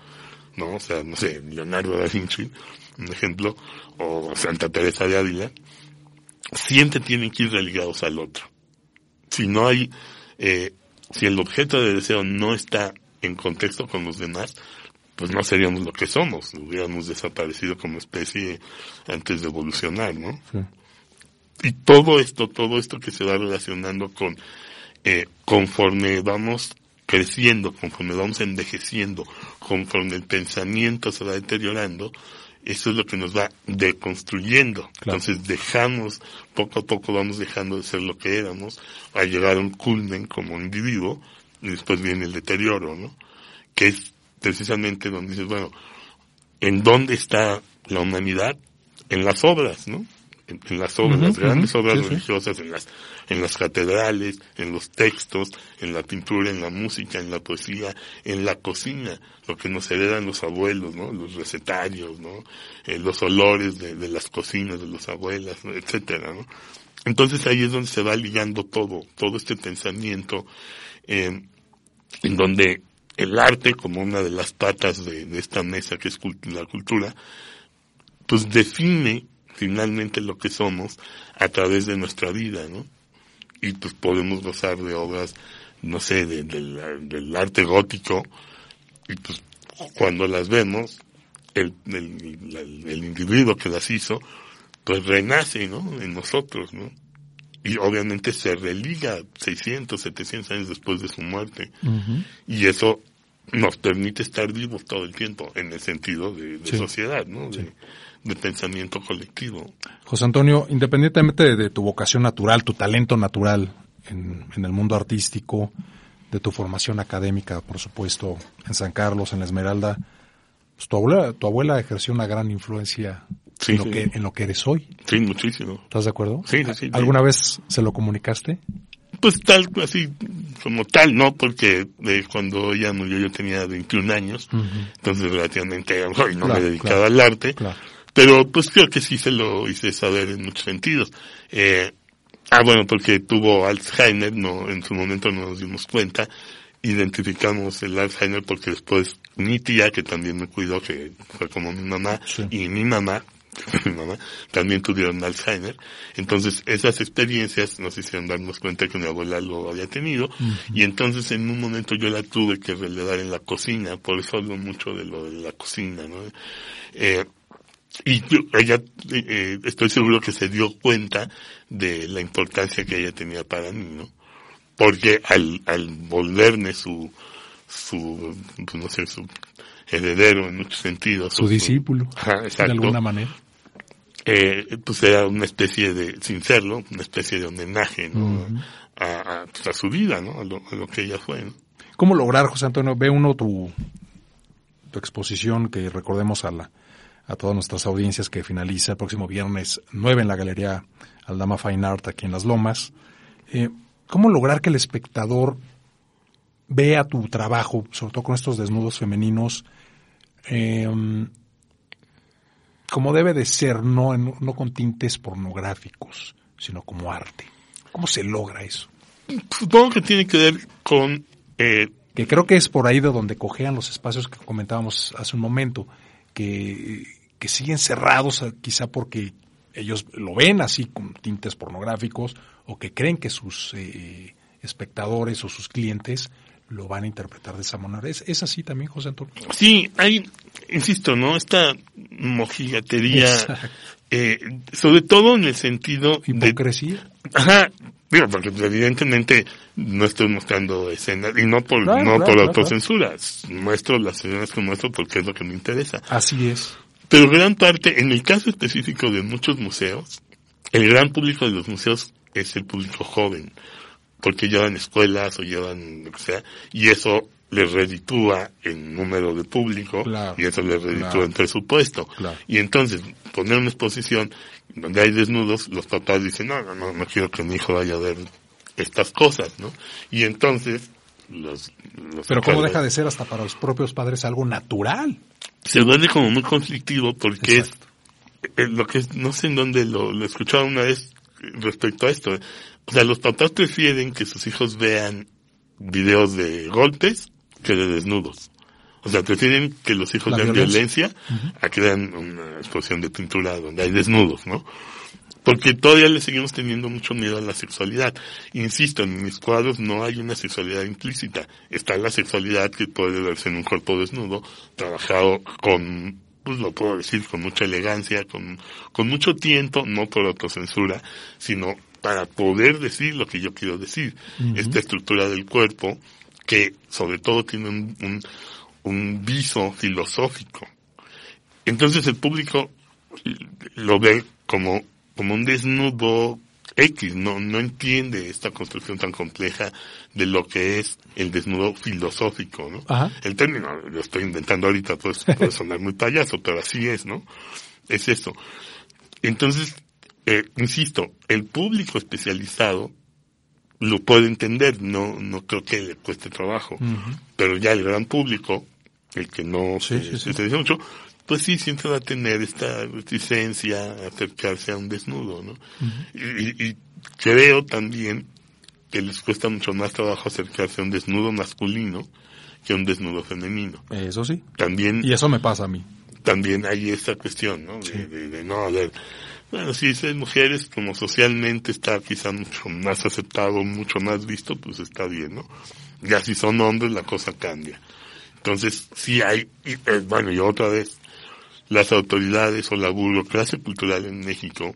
¿no? O sea, no sé, Leonardo da Vinci, un ejemplo, o Santa Teresa de Ávila, siempre tienen que ir relegados al otro. Si no hay, eh, si el objeto de deseo no está en contexto con los demás, pues no seríamos lo que somos, hubiéramos desaparecido como especie antes de evolucionar, ¿no? Y todo esto, todo esto que se va relacionando con, eh, conforme vamos creciendo, conforme vamos envejeciendo, conforme el pensamiento se va deteriorando, eso es lo que nos va deconstruyendo. Entonces dejamos, poco a poco vamos dejando de ser lo que éramos, a llegar a un culmen como individuo, y después viene el deterioro, ¿no? Que es precisamente donde dices, bueno, ¿en dónde está la humanidad? En las obras, ¿no? En, las obras, las grandes obras religiosas, en las en las catedrales, en los textos, en la pintura, en la música, en la poesía, en la cocina, lo que nos heredan los abuelos, ¿no? Los recetarios, ¿no? Eh, los olores de, de, las cocinas de los abuelas, etcétera, ¿no? Entonces ahí es donde se va ligando todo, todo este pensamiento, eh, en donde el arte, como una de las patas de, de esta mesa que es la cultura, pues define finalmente lo que somos a través de nuestra vida, ¿no? y pues podemos gozar de obras, no sé, del arte gótico, y pues cuando las vemos, el, el, individuo que las hizo, pues renace, ¿no? En nosotros, ¿no? Y obviamente se religa 600, 700 años después de su muerte. Y eso nos permite estar vivos todo el tiempo, en el sentido de, sociedad, ¿no? de pensamiento colectivo. José Antonio, independientemente de, tu vocación natural, tu talento natural en, el mundo artístico, de tu formación académica, por supuesto, en San Carlos, en la Esmeralda, pues tu abuela, tu abuela ejerció una gran influencia en, lo que, en lo que eres hoy. Sí, muchísimo. ¿Estás de acuerdo? Sí, sí. ¿Alguna vez se lo comunicaste? Pues tal, así, como tal, ¿no? Porque eh, cuando ella murió yo tenía 21 años, entonces relativamente no me dedicaba al arte. Claro. Pero pues creo que sí se lo hice saber en muchos sentidos. Eh, ah, bueno, porque tuvo Alzheimer, no, en su momento no nos dimos cuenta. Identificamos el Alzheimer porque después mi tía, que también me cuidó, que fue como mi mamá, y mi mamá, mi mamá, también tuvieron Alzheimer. Entonces, esas experiencias nos hicieron darnos cuenta que mi abuela lo había tenido. Y entonces, en un momento yo la tuve que relevar en la cocina. Por eso hablo mucho de lo de la cocina, ¿no? Eh, y ella, eh, estoy seguro que se dio cuenta de la importancia que ella tenía para mí, ¿no? Porque al, al volverme su, su, pues no sé, su heredero en muchos sentidos. Su, discípulo. de alguna manera. Eh, pues era una especie de, sin serlo, una especie de homenaje, ¿no? a, pues, a, su vida, ¿no? A lo, a lo, que ella fue, ¿no? ¿Cómo lograr, José Antonio? Ve uno tu, tu exposición que recordemos a la, a todas nuestras audiencias que finaliza el próximo viernes 9 en la Galería Aldama Fine Art aquí en Las Lomas. Eh, ¿Cómo lograr que el espectador vea tu trabajo, sobre todo con estos desnudos femeninos, eh, como debe de ser, no, no con tintes pornográficos, sino como arte? ¿Cómo se logra eso? Supongo que tiene que ver con... Eh, que creo que es por ahí de donde cojean los espacios que comentábamos hace un momento, que, que siguen cerrados quizá porque ellos lo ven así con tintes pornográficos o que creen que sus eh, espectadores o sus clientes lo van a interpretar de esa manera. ¿Es, ¿Es, así también, José Antonio? Sí, hay, insisto, ¿no? Esta mojigatería, eh, sobre todo en el sentido... ¿Hipocresía? De, ajá, digo, porque evidentemente no estoy mostrando escenas, y no por, claro, no claro, por claro, autocensura, muestro las escenas que muestro porque es lo que me interesa. Así es. Pero gran parte, en el caso específico de muchos museos, el gran público de los museos es el público joven, porque llevan escuelas o llevan lo que sea, y eso les reditúa en número de público, claro, y eso les reditúa claro, en presupuesto. claro. Y entonces, poner una exposición donde hay desnudos, los papás dicen, no, no, no, no quiero que mi hijo vaya a ver estas cosas, ¿no? Y entonces, los, los Pero ¿cómo deja de ser hasta para los propios padres algo natural? se vuelve como muy conflictivo porque Exacto. es eh, lo que es, no sé en dónde lo, lo escuchaba una vez respecto a esto. O sea, los papás prefieren que sus hijos vean videos de golpes que de desnudos. O sea, prefieren que los hijos La vean violencia. violencia, a que vean una exposición de pintura donde hay desnudos, ¿no? Porque todavía le seguimos teniendo mucho miedo a la sexualidad. Insisto, en mis cuadros no hay una sexualidad implícita. Está la sexualidad que puede verse en un cuerpo desnudo, trabajado con, pues lo puedo decir, con mucha elegancia, con, con mucho tiento, no por autocensura, sino para poder decir lo que yo quiero decir. Esta estructura del cuerpo, que sobre todo tiene un, un, un viso filosófico. Entonces el público lo ve como, como un desnudo X, no, no entiende esta construcción tan compleja de lo que es el desnudo filosófico, ¿no? Ajá. El término lo estoy inventando ahorita, pues puede sonar muy payaso, pero así es, ¿no? Es eso. Entonces, eh, insisto, el público especializado lo puede entender, no, no creo que le cueste trabajo, pero ya el gran público, el que no Sí, se sí, mucho, pues sí siempre va a tener esta reticencia a acercarse a un desnudo, ¿no? y, y- y creo también que les cuesta mucho más trabajo acercarse a un desnudo masculino que a un desnudo femenino. Eso sí. También, Y eso me pasa a mí. también hay esta cuestión, ¿no? De, Sí. de- de no, a ver, bueno, si es mujeres, como socialmente está quizá mucho más aceptado, mucho más visto, pues está bien, ¿no? Ya si son hombres, la cosa cambia. Entonces, sí hay, y, eh, bueno, y otra vez, las autoridades o la burocracia cultural en México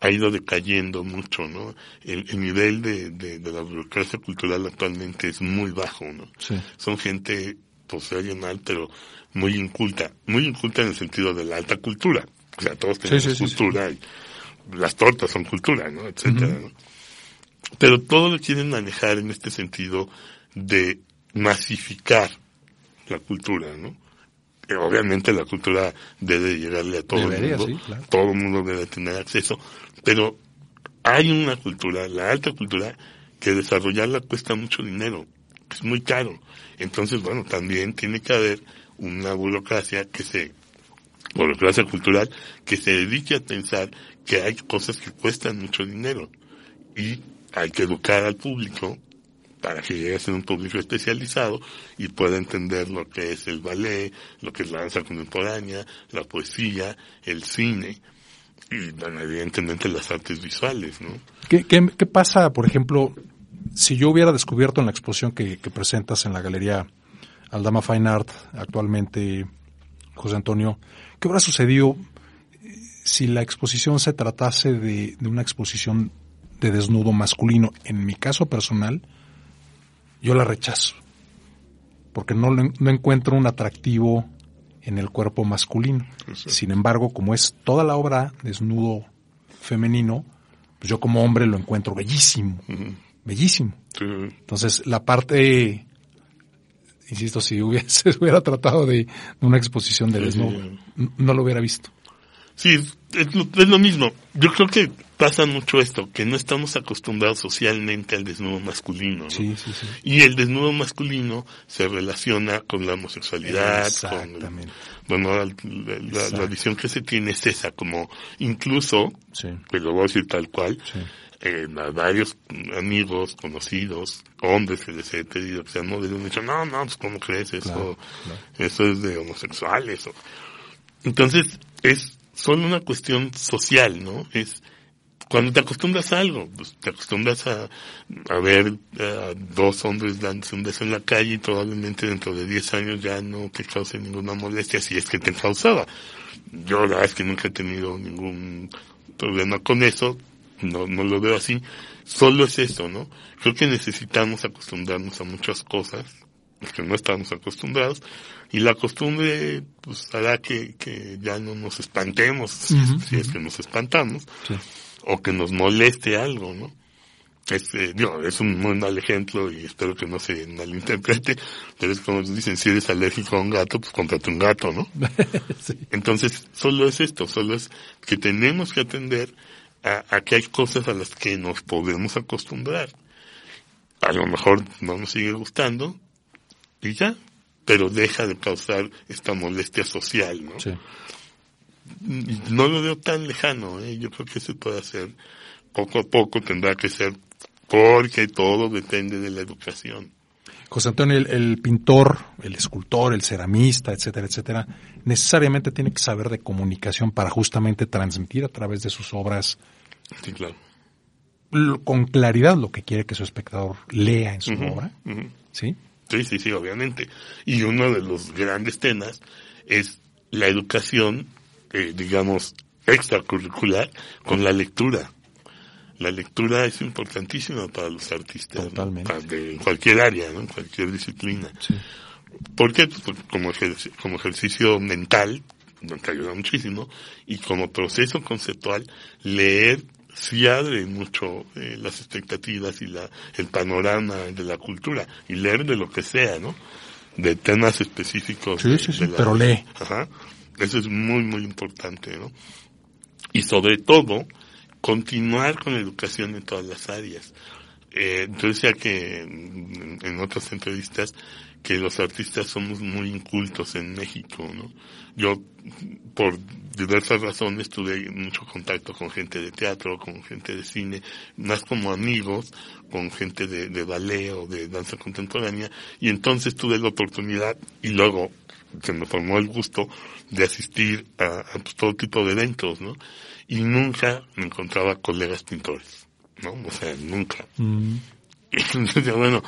ha ido decayendo mucho, ¿no? El, el nivel de, de, de la burocracia cultural actualmente es muy bajo, ¿no? Sí. son gente, pues se oye mal, pero muy inculta, muy inculta en el sentido de la alta cultura. O sea, todos tenemos sí, sí, sí. cultura y las tortas son cultura, ¿no? Etcétera. ¿no? Pero todo lo quieren manejar en este sentido de masificar la cultura, ¿no? Obviamente la cultura debe llegarle a todo Debería, el mundo, sí, claro. todo el mundo debe tener acceso, pero hay una cultura, la alta cultura, que desarrollarla cuesta mucho dinero, es muy caro. Entonces, bueno, también tiene que haber una burocracia que se, burocracia cultural, que se dedique a pensar que hay cosas que cuestan mucho dinero y hay que educar al público para que llegue a un público especializado y pueda entender lo que es el ballet, lo que es la danza contemporánea, la poesía, el cine y, evidentemente las artes visuales, ¿no? ¿Qué, qué, pasa, por ejemplo, si yo hubiera descubierto en la exposición que, que presentas en la galería Aldama Fine Art actualmente, José Antonio, qué hubiera sucedido eh, si la exposición se tratase de, de una exposición de desnudo masculino? En mi caso personal, yo la rechazo, porque no, no encuentro un atractivo en el cuerpo masculino. Sin embargo, como es toda la obra desnudo femenino, pues yo como hombre lo encuentro bellísimo. Bellísimo. Sí. Entonces, la parte, insisto, si hubiese, se hubiera tratado de una exposición de desnudo, sí. no lo hubiera visto. Sí, es lo, es lo mismo. Yo creo que pasa mucho esto, que no estamos acostumbrados socialmente al desnudo masculino. ¿no? Sí, sí, sí. Y el desnudo masculino se relaciona con la homosexualidad, con Exactamente. bueno, la, la- la Exacto. visión que se tiene es esa, como incluso, Sí, que lo voy a decir tal cual, eh, a varios amigos, conocidos, hombres que les he pedido que sean modelos, me han dicho, no, no, pues ¿cómo crees? Eso, Claro, claro. eso es de homosexuales. o- Entonces, es solo una cuestión social, ¿no? Es cuando te acostumbras a algo, pues te acostumbras a, a ver a dos hombres dándose un beso en la calle y probablemente dentro de 10 años ya no te cause ninguna molestia si es que te causaba. Yo la verdad es que nunca he tenido ningún problema con eso, no, no lo veo así. Solo es eso, ¿no? Creo que necesitamos acostumbrarnos a muchas cosas, que no estamos acostumbrados, y la costumbre, pues, hará que, que ya no nos espantemos, si- es que nos espantamos, Sí. o que nos moleste algo, ¿no? Es, eh, digo, es un muy mal ejemplo y espero que no se malinterprete, pero es como dicen, si eres alérgico a un gato, pues cómprate un gato, ¿no? Sí. Entonces, solo es esto, solo es que tenemos que atender a, a que hay cosas a las que nos podemos acostumbrar. A lo mejor no nos sigue gustando y ya, pero deja de causar esta molestia social, ¿no? Sí. No lo veo tan lejano, ¿eh? yo creo que se puede hacer poco a poco, tendrá que ser porque todo depende de la educación. José Antonio, el, el pintor, el escultor, el ceramista, etcétera, etcétera, necesariamente tiene que saber de comunicación para justamente transmitir a través de sus obras Sí, claro. lo- con claridad lo que quiere que su espectador lea en su obra. ¿sí? Sí, sí, sí, obviamente. Y uno de los grandes temas es la educación, eh, digamos, extracurricular con la lectura. La lectura es importantísima para los artistas. ¿no? Totalmente. Para- de- en cualquier área, ¿no? En cualquier disciplina. Sí. ¿Por qué? Pues porque como, ejerci- como ejercicio mental, nos ayuda muchísimo, y como proceso conceptual, leer sí abre mucho eh, las expectativas y la, el panorama de la cultura, y leer de lo que sea, ¿no? De temas específicos. Sí, de- sí, sí, de la- pero lee. Ajá. Eso es muy, muy importante, ¿no? Y sobre todo, continuar con la educación en todas las áreas. Eh, yo decía que en, en otras entrevistas que los artistas somos muy incultos en México, ¿no? Yo, por diversas razones, tuve mucho contacto con gente de teatro, con gente de cine, más como amigos, con gente de, de ballet o de danza contemporánea, y entonces tuve la oportunidad, y luego se me formó el gusto de asistir a, a, pues, todo tipo de eventos, ¿no? Y nunca me encontraba colegas pintores, ¿no? O sea, nunca. Mm, Y entonces, bueno,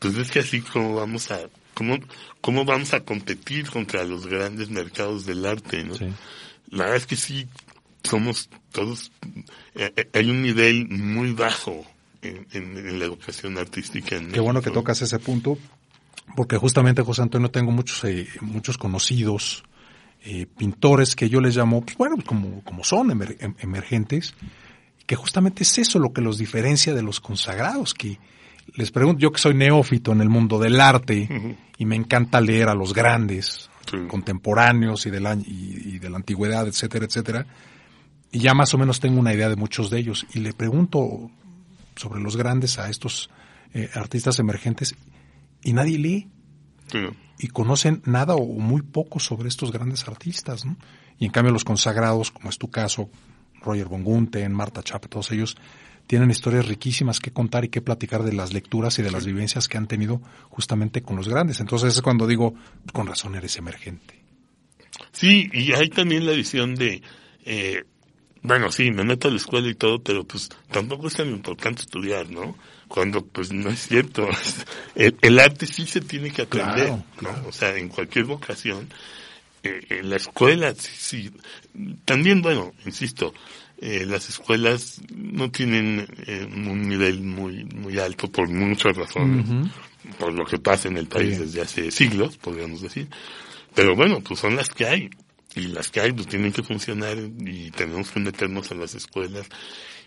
pues es que así como vamos a, cómo, cómo vamos a competir contra los grandes mercados del arte, ¿no? sí. La verdad es que sí, somos todos, eh, eh, hay un nivel muy bajo en, en- en la educación artística en Qué bueno que tocas ese punto, porque justamente, José Antonio, tengo muchos, eh, muchos conocidos eh, pintores que yo les llamo, pues bueno, como, como son emer- em- emergentes, que justamente es eso lo que los diferencia de los consagrados, que les pregunto, yo que soy neófito en el mundo del arte y me encanta leer a los grandes, Sí. contemporáneos y de, la, y, y de la antigüedad, etcétera, etcétera, y ya más o menos tengo una idea de muchos de ellos, y le pregunto sobre los grandes a estos eh, artistas emergentes y nadie lee y conocen nada o muy poco sobre estos grandes artistas, ¿no? Y en cambio los consagrados, como es tu caso, Roger von Gunther, Marta Chap, todos ellos tienen historias riquísimas que contar y que platicar de las lecturas y de las vivencias que han tenido justamente con los grandes. Entonces es cuando digo, con razón eres emergente. Sí, y hay también la visión de, eh, bueno, sí, me meto a la escuela y todo, pero pues tampoco es tan importante estudiar, ¿no? Cuando pues no es cierto. El, el arte sí se tiene que aprender, Claro, ¿no? O sea, en cualquier vocación, eh, en la escuela sí, sí. También, bueno, insisto, eh, las escuelas no tienen eh, un nivel muy, muy alto por muchas razones, por lo que pasa en el país desde hace siglos, podríamos decir. Pero bueno, pues son las que hay. Y las que hay pues tienen que funcionar y tenemos que meternos a las escuelas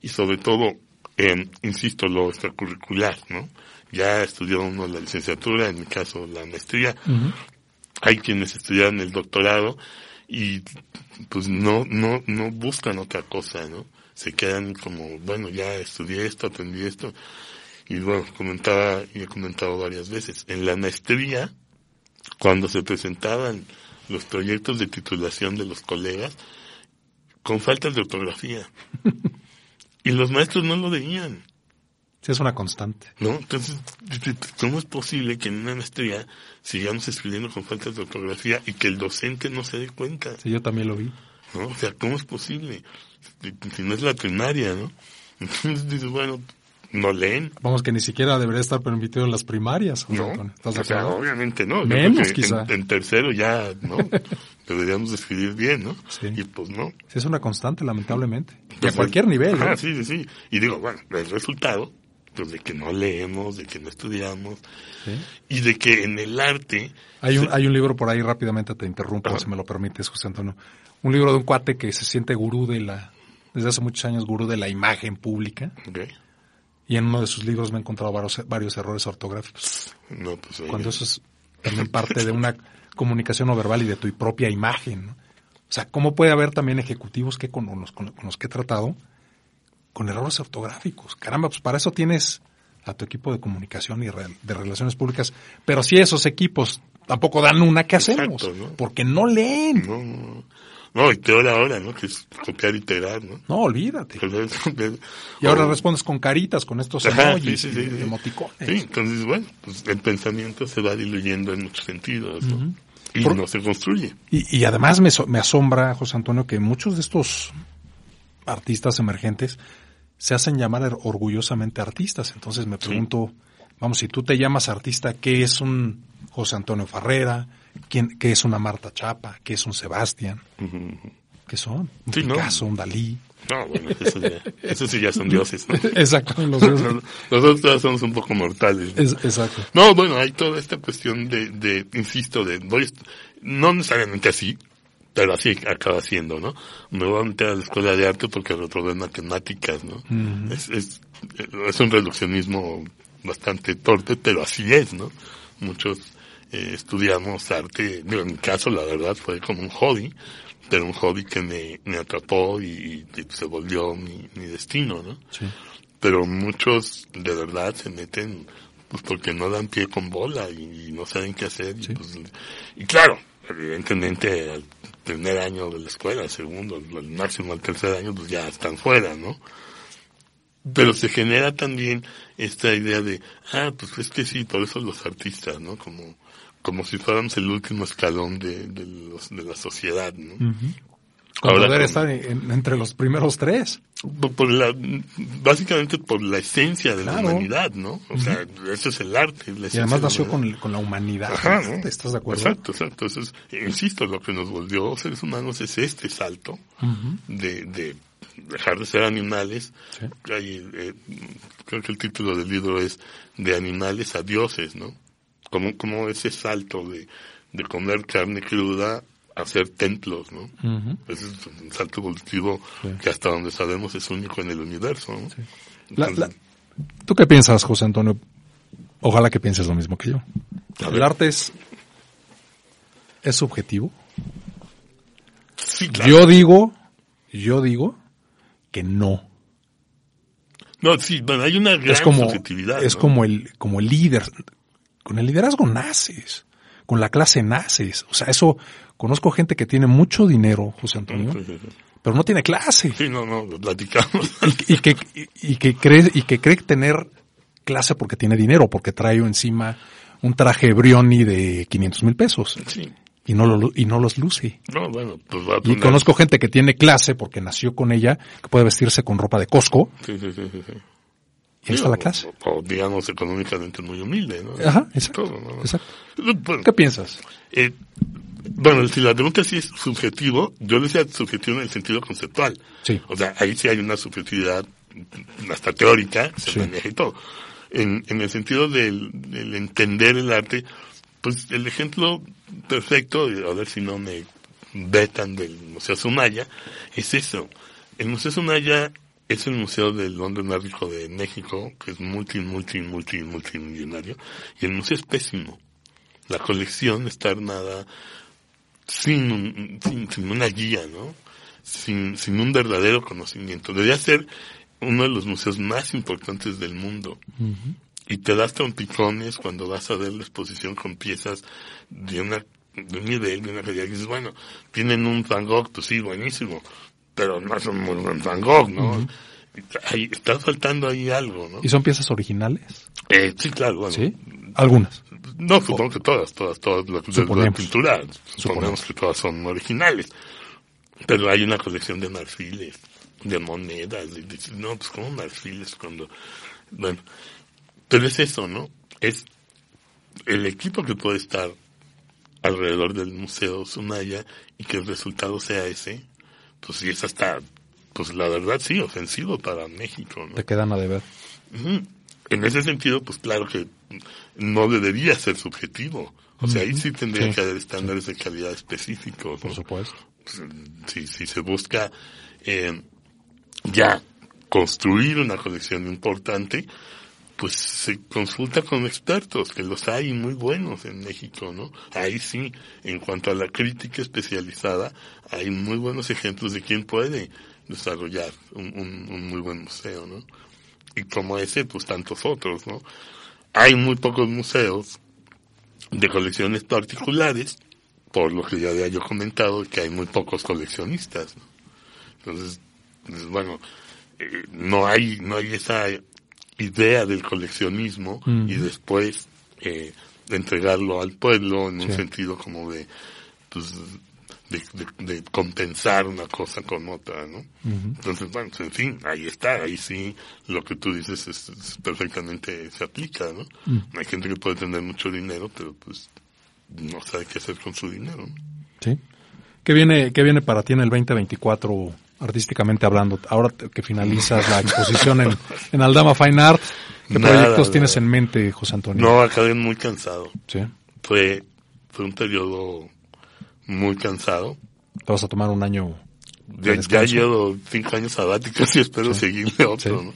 y sobre todo eh, insisto, lo extracurricular, ¿no? Ya estudió uno la licenciatura, en mi caso la maestría. Hay quienes estudian el doctorado y pues no, no, no buscan otra cosa, ¿no? Se quedan como, bueno, ya estudié esto, aprendí esto. Y bueno, comentaba, y he comentado varias veces, en la maestría, cuando se presentaban los proyectos de titulación de los colegas, con faltas de ortografía. y los maestros no lo veían. Sí, es una constante. ¿No? Entonces, ¿cómo es posible que en una maestría sigamos escribiendo con faltas de ortografía y que el docente no se dé cuenta? Sí, yo también lo vi. ¿No? O sea, ¿cómo es posible? Si no es la primaria, ¿no? Entonces dices, bueno, no leen. Vamos, que ni siquiera debería estar permitido en las primarias. No, ¿Estás o sea, obviamente no. Menos, quizá. En, en, tercero ya, ¿no? Deberíamos escribir bien, ¿no? Sí. Y pues no. Sí, es una constante, lamentablemente. y a cualquier nivel. Ajá, ¿eh? sí, sí, sí. Y digo, bueno, el resultado, pues de que no leemos, de que no estudiamos, Sí. y de que en el arte... Hay un, se- hay un libro por ahí, rápidamente te interrumpo, Ajá. si me lo permites, José Antonio. Un libro de un cuate que se siente gurú de la, desde hace muchos años, gurú de la imagen pública. Y en uno de sus libros me he encontrado varios, varios errores ortográficos. No, pues Cuando eso es también parte de una comunicación no verbal y de tu propia imagen. ¿no? O sea, ¿cómo puede haber también ejecutivos que con los, con los que he tratado con errores ortográficos? Caramba, pues para eso tienes a tu equipo de comunicación y de relaciones públicas. Pero si esos equipos tampoco dan una, ¿qué hacemos? Porque no leen. No, no, no. No, y peor ahora, ¿no? Que es copiar y pegar, ¿no? No, olvídate. Y ahora respondes con caritas, con estos Ajá, emojis sí, y emoticones. Sí, entonces, bueno, pues el pensamiento se va diluyendo en muchos sentidos, ¿no? Y Por- no se construye. Y, y además me, so- me asombra, José Antonio, que muchos de estos artistas emergentes se hacen llamar orgullosamente artistas. Entonces me pregunto, vamos, si tú te llamas artista, ¿qué es un José Antonio Farrera? ¿Quién, ¿Qué es una Marta Chapa? ¿Qué es un Sebastián? ¿Qué son? Un Sí, ¿no? Picasso, un Dalí. No, bueno, eso ya, eso sí ya son dioses, ¿no? Exacto, Nosotros nosotros todos somos un poco mortales. ¿no? Es- exacto. No, bueno, hay toda esta cuestión de, de insisto, de, no necesariamente así, pero así acaba siendo, ¿no? Me voy a meter a la escuela de arte porque reprobé matemáticas, ¿no? Es, es, es un reduccionismo bastante torpe, pero así es, ¿no? Muchos eh, estudiamos arte, en mi caso la verdad fue como un hobby, pero un hobby que me, me atrapó y, y se volvió mi, mi destino, ¿no? Sí. pero muchos de verdad se meten pues porque no dan pie con bola y, y no saben qué hacer y, pues, y claro evidentemente primer año de la escuela segundo al máximo al tercer año pues ya están fuera no pero se genera también esta idea de ah pues es que sí por eso los artistas no como como si fuéramos el último escalón de, de, los, de la sociedad no. Con Ahora poder estar en- entre los primeros tres. por, por la, básicamente por la esencia de la Claro. humanidad, ¿no? O sea, eso es el arte. la Y además de la nació con, con la humanidad. Ajá, ¿no? ¿Estás de acuerdo? Exacto, exacto. Eso es, insisto, lo que nos volvió seres humanos es este salto Ujú. de, de dejar de ser animales. Sí. Hay, eh, creo que el título del libro es De animales a dioses, ¿no? Como, como ese salto de, de comer carne cruda hacer templos, ¿no? Ese es un salto evolutivo Sí. que hasta donde sabemos es único en el universo, ¿no? Entonces, la- ¿Tú qué piensas, José Antonio? Ojalá que pienses lo mismo que yo. ¿El arte es, es subjetivo? sí, claro. Yo digo, yo digo que no. No, sí, bueno, hay una gran Es como, subjetividad. es ¿no? como el, como el líder. Con el liderazgo naces. Con la clase naces. O sea, eso, conozco gente que tiene mucho dinero, José Antonio, Sí, sí, sí. pero no tiene clase. Sí, no, no, lo platicamos. y, y que, y, y que cree, y que cree tener clase porque tiene dinero, porque trae encima un traje Brioni de 500 mil pesos sí. y no, lo, y no los luce. No, bueno, pues va a Y conozco gente que tiene clase porque nació con ella, que puede vestirse con ropa de Costco, Sí, sí, sí, sí. Ahí está la o- clase. O, digamos, económicamente muy humilde, ¿no? Ajá, exacto. Todo, ¿no? exacto. Bueno, ¿Qué piensas? eh, bueno, si la pregunta sí es subjetivo, yo le decía subjetivo en el sentido conceptual. Sí. O sea, ahí sí hay una subjetividad hasta teórica, se Sí. maneja y todo. En, en el sentido del, del entender el arte, pues el ejemplo perfecto, a ver si no me vetan del Museo Sumaya, es eso. El Museo Sumaya es el Museo del Londres más rico de México, que es multi, multi, multi, multimillonario, y el museo es pésimo. La colección está armada sin, un, sin, sin, una guía, ¿no? Sin, sin un verdadero conocimiento. Debería ser uno de los museos más importantes del mundo. Y te das trompicones cuando vas a ver la exposición con piezas de una de un nivel, de una calidad, y dices, bueno, tienen un Van Gogh, pues sí, buenísimo, pero no es un Van Gogh, ¿no? ahí, está faltando ahí algo, ¿no? ¿Y son piezas originales? Eh, sí, claro, bueno. ¿Sí? Algunas. No, supongo que todas, todas, todas las de, pintura, suponemos que todas son originales. Pero hay una colección de marfiles, de monedas, de, de, no, pues como marfiles cuando, bueno, pero es eso, ¿no? Es el equipo que puede estar alrededor del Museo Sumaya y que el resultado sea ese, pues sí es hasta, pues la verdad sí, ofensivo para México, ¿no? Te quedan a deber. En ese sentido, pues claro que no debería ser subjetivo. O sea, ahí sí tendría que haber estándares de calidad específicos. Por supuesto. Pues, si, si se busca eh, ya construir una colección importante, pues se consulta con expertos, que los hay muy buenos en México, ¿no? Ahí sí, en cuanto a la crítica especializada, hay muy buenos ejemplos de quién puede desarrollar un, un, un muy buen museo, ¿no? Y como ese, pues tantos otros, ¿no? Hay muy pocos museos de colecciones particulares, por lo que ya había yo comentado, que hay muy pocos coleccionistas, ¿no? Entonces, pues, bueno, eh, no hay, no hay esa idea del coleccionismo y después eh, entregarlo al pueblo en un sentido como de, pues, de, compensar una cosa con otra, ¿no? Entonces, bueno, en fin, ahí está, ahí sí lo que tú dices es, perfectamente se aplica, ¿no? Hay gente que puede tener mucho dinero, pero pues no sabe qué hacer con su dinero. Sí. ¿Qué viene, qué viene para ti en el 2024 artísticamente hablando, ahora que finalizas la exposición en, en Aldama Fine Art, ¿qué proyectos tienes en mente, José Antonio? No, acabé muy cansado. Sí. Fue, fue un periodo muy cansado. Te vas a tomar un año. Ya, ya llevo cinco años sabáticos y espero seguirle otro, ¿no?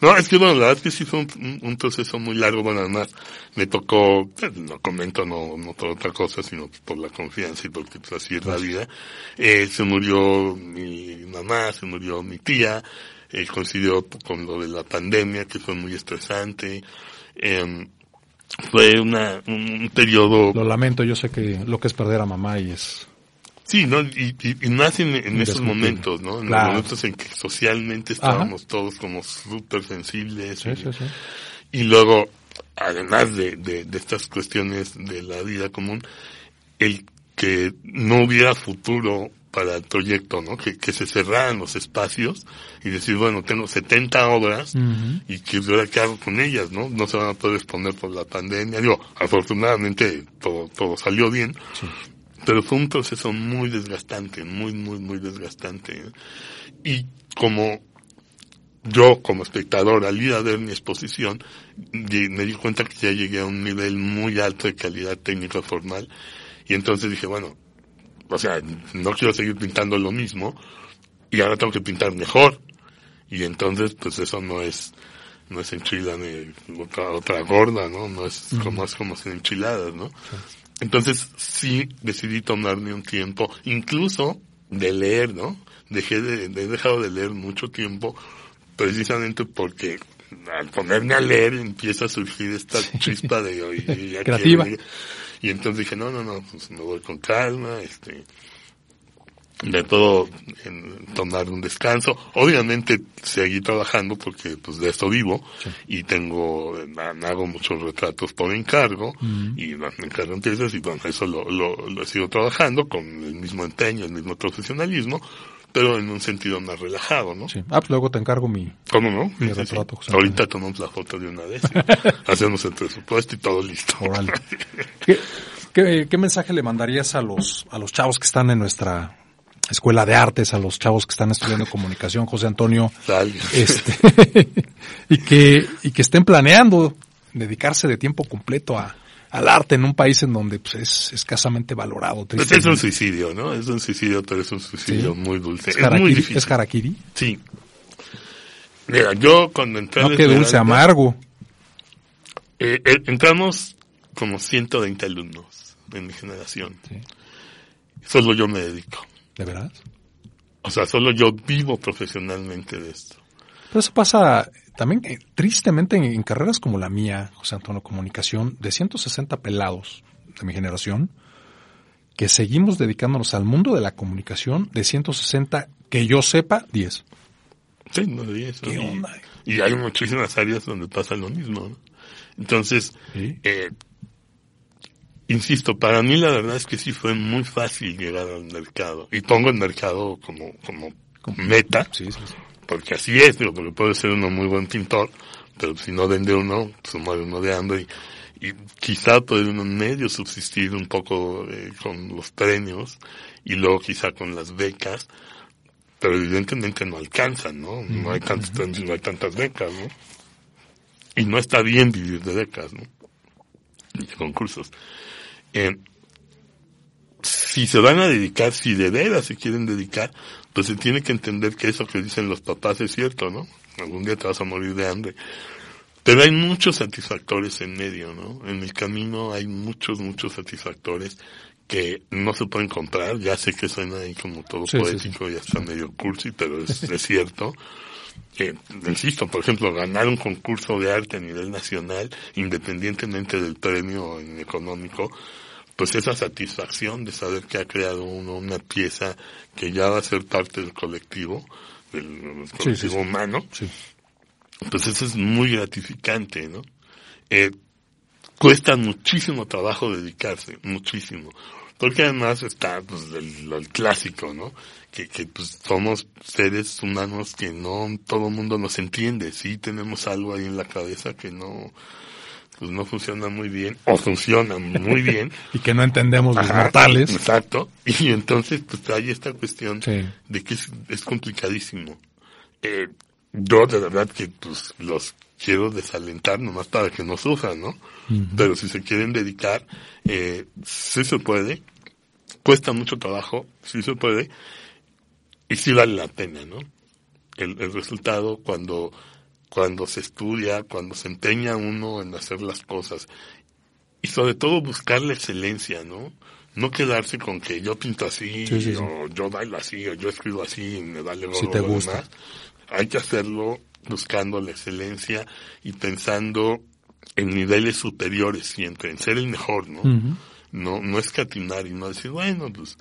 No, es que bueno, la verdad es que sí fue un, un, proceso muy largo, bueno, además me tocó, pues, no comento no, no por otra cosa, sino por la confianza y porque pues, así es la vida. Eh, se murió mi mamá, se murió mi tía, eh, coincidió con lo de la pandemia, que fue muy estresante. Eh, fue una, un periodo... Lo lamento, yo sé que lo que es perder a mamá y es Sí, ¿no? Y, y, más en, en esos momentos, ¿no? En los momentos en que socialmente estábamos todos como súper sensibles. Sí, sí, sí. y, luego, además de, de, de, estas cuestiones de la vida común, el que no hubiera futuro para el proyecto, ¿no? Que, que se cerraran los espacios y decir, bueno, tengo 70 obras y que ahora qué hago con ellas, ¿no? No se van a poder exponer por la pandemia. Digo, afortunadamente todo, todo salió bien, sí pero fue un proceso muy desgastante, muy, muy, muy desgastante. Y como yo como espectador al ir a ver mi exposición, me di cuenta que ya llegué a un nivel muy alto de calidad técnica formal y entonces dije, bueno, o sea, no quiero seguir pintando lo mismo y ahora tengo que pintar mejor y entonces pues eso no es no es enchilada ni otra, otra gorda, ¿no? No es como es como sin enchiladas, ¿no? Entonces sí decidí tomarme un tiempo, incluso de leer, ¿no? Dejé de, he dejado de leer mucho tiempo precisamente porque al ponerme a leer empieza a surgir esta chispa de hoy creativa. y entonces dije, no, no, no, pues me voy con calma, este, de todo en tomar un descanso. Obviamente seguí trabajando porque pues de esto vivo y tengo, hago muchos retratos por encargo y me encargan piezas y bueno, eso lo, lo, lo sigo trabajando con el mismo empeño, el mismo profesionalismo, pero en un sentido más relajado, ¿no? Sí. Ah, pues luego te encargo mi, ¿Cómo no? mi retrato. Ahorita tomamos la foto de una vez, hacemos el presupuesto y todo listo. ¿Qué, qué, qué mensaje le mandarías a los, a los chavos que están en nuestra Escuela de Artes, a los chavos que están estudiando comunicación, José Antonio, este, y que, y que estén planeando dedicarse de tiempo completo a, al arte en un país en donde pues, es escasamente valorado. Pues es un suicidio, ¿no? Es un suicidio, pero es un suicidio muy dulce. ¿Es, es, muy difícil. ¿Es harakiri? Sí. Mira, yo cuando entré... No, qué dulce, amargo. Eh, eh, entramos como 120 alumnos en mi generación. Sí. Solo yo me dedico. ¿De verdad? O sea, solo yo vivo profesionalmente de esto. Pero eso pasa también eh, tristemente en, carreras como la mía, José Antonio Comunicación, de 160 pelados de mi generación, que seguimos dedicándonos al mundo de la comunicación, de 160, que yo sepa, 10. Sí, no, 10. ¿Qué onda? Y, hay muchísimas áreas donde pasa lo mismo. Entonces, eh, insisto, para mí la verdad es que sí fue muy fácil llegar al mercado. Y pongo el mercado como, como meta. Porque así es, digo, porque puede ser uno muy buen pintor, pero si no vende uno, se muere uno de hambre y, y quizá puede uno medio subsistir un poco eh, con los premios y luego quizá con las becas, pero evidentemente no alcanzan, ¿no? No hay tantos premios, no hay tantas becas, ¿no? Y no está bien vivir de becas, ¿no? de concursos. Eh, si se van a dedicar, si de veras se quieren dedicar, pues se tiene que entender que eso que dicen los papás es cierto, ¿no? Algún día te vas a morir de hambre. Pero hay muchos satisfactores en medio, ¿no? En el camino hay muchos, muchos satisfactores que no se pueden comprar. Ya sé que suena ahí como todo poético y hasta medio cursi, pero es, es cierto. Eh, insisto, por ejemplo, ganar un concurso de arte a nivel nacional, independientemente del premio económico, pues esa satisfacción de saber que ha creado uno una pieza que ya va a ser parte del colectivo, del colectivo humano, pues eso es muy gratificante, ¿no? Eh, cuesta muchísimo trabajo dedicarse, muchísimo. Porque además está pues el, clásico, ¿no? Que, que pues somos seres humanos que no todo el mundo nos entiende, sí tenemos algo ahí en la cabeza que no, pues no funciona muy bien, o funciona muy bien. y que no entendemos los mortales. Exacto. Y entonces, pues hay esta cuestión de que es, es complicadísimo. Eh, yo de verdad que pues los quiero desalentar nomás para que no sufran, ¿no? Pero si se quieren dedicar, eh, sí se puede, cuesta mucho trabajo, sí se puede, y sí vale la pena, ¿no? El, el resultado cuando cuando se estudia, cuando se empeña uno en hacer las cosas. Y sobre todo buscar la excelencia, ¿no? No quedarse con que yo pinto así, o yo bailo así, o yo escribo así, y me vale si te gusta. Hay que hacerlo buscando la excelencia y pensando en niveles superiores siempre, en ser el mejor, ¿no? No, no escatinar y no decir, bueno, pues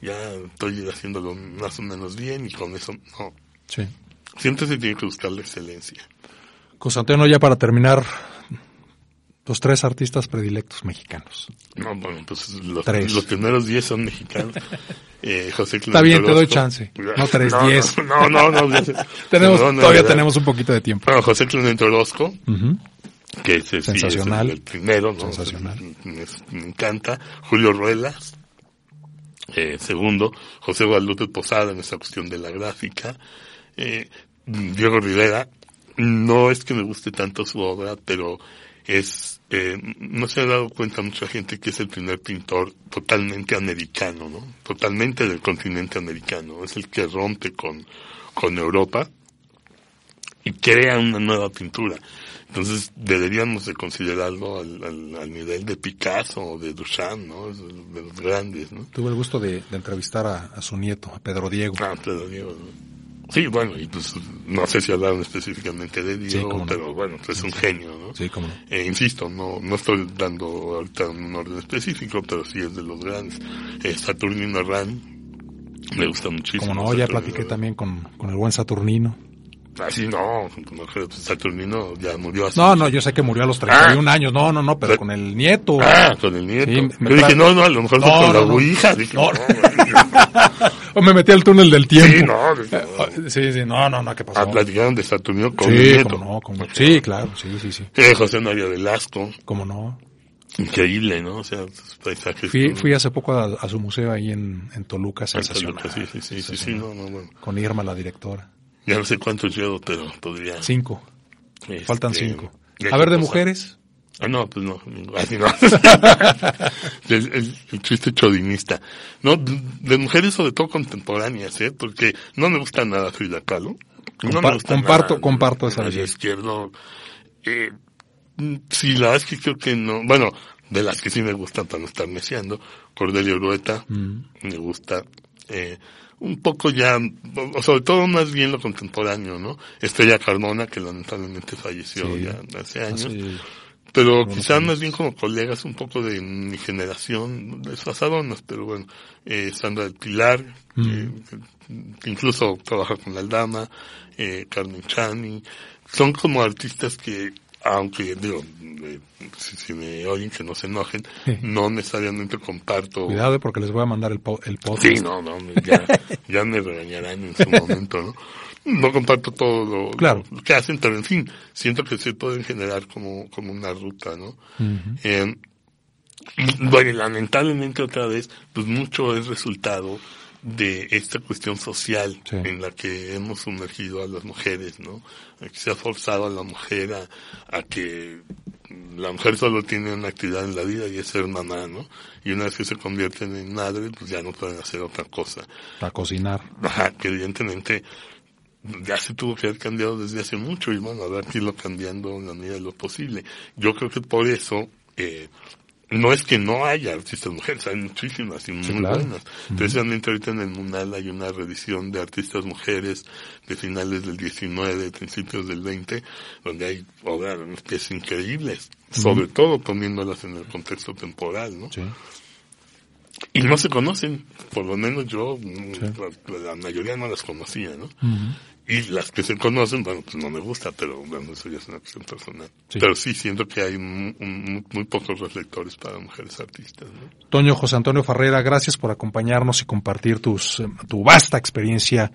ya estoy haciéndolo más o menos bien y con eso, no. Sí. Siempre se tiene que buscar la excelencia. Constantino, ya para terminar, los tres artistas predilectos mexicanos. No, bueno, pues los, los primeros diez son mexicanos. Eh, José Está bien, te doy chance. No tres, diez. No, no, no. tenemos, todavía tenemos un poquito de tiempo. Bueno, José Clemente Orozco, que es, Sensacional. el, primero, ¿no? Sensacional. Me, me, encanta. Julio Ruelas, eh, segundo. José Guadalupe Posada en esa cuestión de la gráfica. Eh, Diego Rivera, no es que me guste tanto su obra, pero es, eh, no se ha dado cuenta mucha gente que es el primer pintor totalmente americano, ¿no? Totalmente del continente americano. Es el que rompe con, con Europa y crea una nueva pintura. Entonces deberíamos de considerarlo al, al, nivel de Picasso o de Duchamp, ¿no? De los grandes, ¿no? Tuve el gusto de, entrevistar a, a, su nieto, a Pedro Diego. Ah, Pedro Diego. Sí, bueno, y pues no sé si hablaron específicamente de Diego, pero bueno, pues es un genio, ¿no? Sí, cómo no. Eh, insisto, no, no estoy dando ahorita un orden específico, pero sí es de los grandes. Eh, Saturnino Ran, me gusta muchísimo. Como no, ya platiqué también con, con el buen Saturnino. Así no, Saturnino ya murió así. No, no, yo sé que murió a los 31 ah. años, no, no, no, pero, con el nieto. Ah, con el nieto. Sí, yo dije, no, no, a lo mejor fue con la ouija. Dije, no. o me metí al túnel del tiempo. Sí, no. Dije, sí, sí, no, no, no, ¿qué pasó? Ah, platicaron de Saturnino con el nieto. Como no, como, sí, claro, sí, sí, sí. Eh, José María Velasco. Como no. Increíble, ¿no? O sea, paisajes. Fui, fui hace poco a, a, su museo ahí en, en Toluca, sensacional. Toluca, sí, sí, sí, sí, sí, no, no, bueno. Con Irma, la directora. Ya no sé cuántos llevo, pero podría. Cinco. Este, Faltan cinco. A ver, de mujeres. Ah, no, pues no, así no. el, chiste chodinista. No, de mujeres sobre todo contemporáneas, ¿eh? Porque no me gusta nada Frida Kahlo. comparto, comparto esa visión. izquierdo, eh, sí, la verdad es que creo que no, bueno, de las que sí me gustan para no estar meciando, Cordelio Rueta, mm. me gusta, eh, un poco ya, sobre todo más bien lo contemporáneo, ¿no? Estrella Carmona, que lamentablemente falleció ya hace años. pero quizás más bien como colegas un poco de mi generación, desfasadonas, pero bueno, eh, Sandra del Pilar, mm. que incluso trabaja con la Aldama, eh, Carmen Chani, son como artistas que aunque digo, eh, si, me oyen que no se enojen, no necesariamente comparto. Cuidado porque les voy a mandar el, el podcast. Sí, no, no, ya, ya me regañarán en su momento, ¿no? No comparto todo lo, que hacen, pero en fin, siento que se pueden generar como, como una ruta, ¿no? eh, bueno, lamentablemente otra vez, pues mucho es resultado de esta cuestión social en la que hemos sumergido a las mujeres, ¿no? Que se ha forzado a la mujer a, que la mujer solo tiene una actividad en la vida y es ser mamá, ¿no? Y una vez que se convierten en madre, pues ya no pueden hacer otra cosa. Para cocinar. Ajá, que evidentemente ya se tuvo que haber cambiado desde hace mucho y bueno, habrá que irlo cambiando en la medida de lo posible. Yo creo que por eso, eh, no es que no haya artistas mujeres, hay muchísimas y muy buenas. Precisamente ahorita en el Munal hay una revisión de artistas mujeres de finales del 19, principios del 20, donde hay obras piezas increíbles, sobre todo poniéndolas en el contexto temporal, ¿no? Y no se conocen, por lo menos yo, la, mayoría no las conocía, ¿no? Y las que se conocen, bueno, pues no me gusta, pero bueno, eso ya es una cuestión personal. Pero sí siento que hay muy pocos reflectores para mujeres artistas. ¿no? Toño José Antonio Ferreira, gracias por acompañarnos y compartir tus, tu vasta experiencia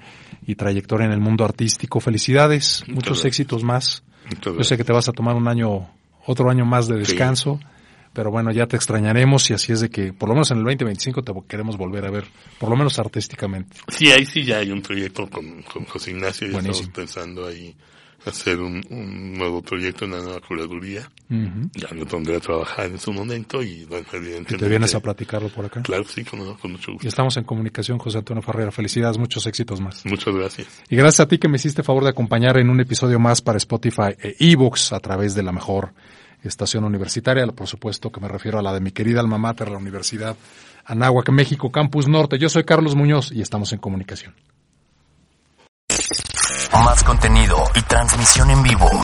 y trayectoria en el mundo artístico. Felicidades, muchos éxitos más. Yo sé que te vas a tomar un año, otro año más de descanso pero bueno, ya te extrañaremos y así es de que por lo menos en el 2025 te queremos volver a ver, por lo menos artísticamente. Sí, ahí sí ya hay un proyecto con, con José Ignacio y estamos pensando ahí hacer un, nuevo proyecto, una nueva curaduría. Ya me pondré a trabajar en su momento y bueno, evidentemente. ¿Y te vienes a platicarlo por acá? Claro, sí, con, mucho gusto. Y estamos en comunicación, José Antonio Ferreira. Felicidades, muchos éxitos más. Muchas gracias. Y gracias a ti que me hiciste favor de acompañar en un episodio más para Spotify e ebooks a través de la mejor estación universitaria, por supuesto que me refiero a la de mi querida alma mater, la Universidad Anáhuac, México, Campus Norte. Yo soy Carlos Muñoz y estamos en comunicación. Más contenido y transmisión en vivo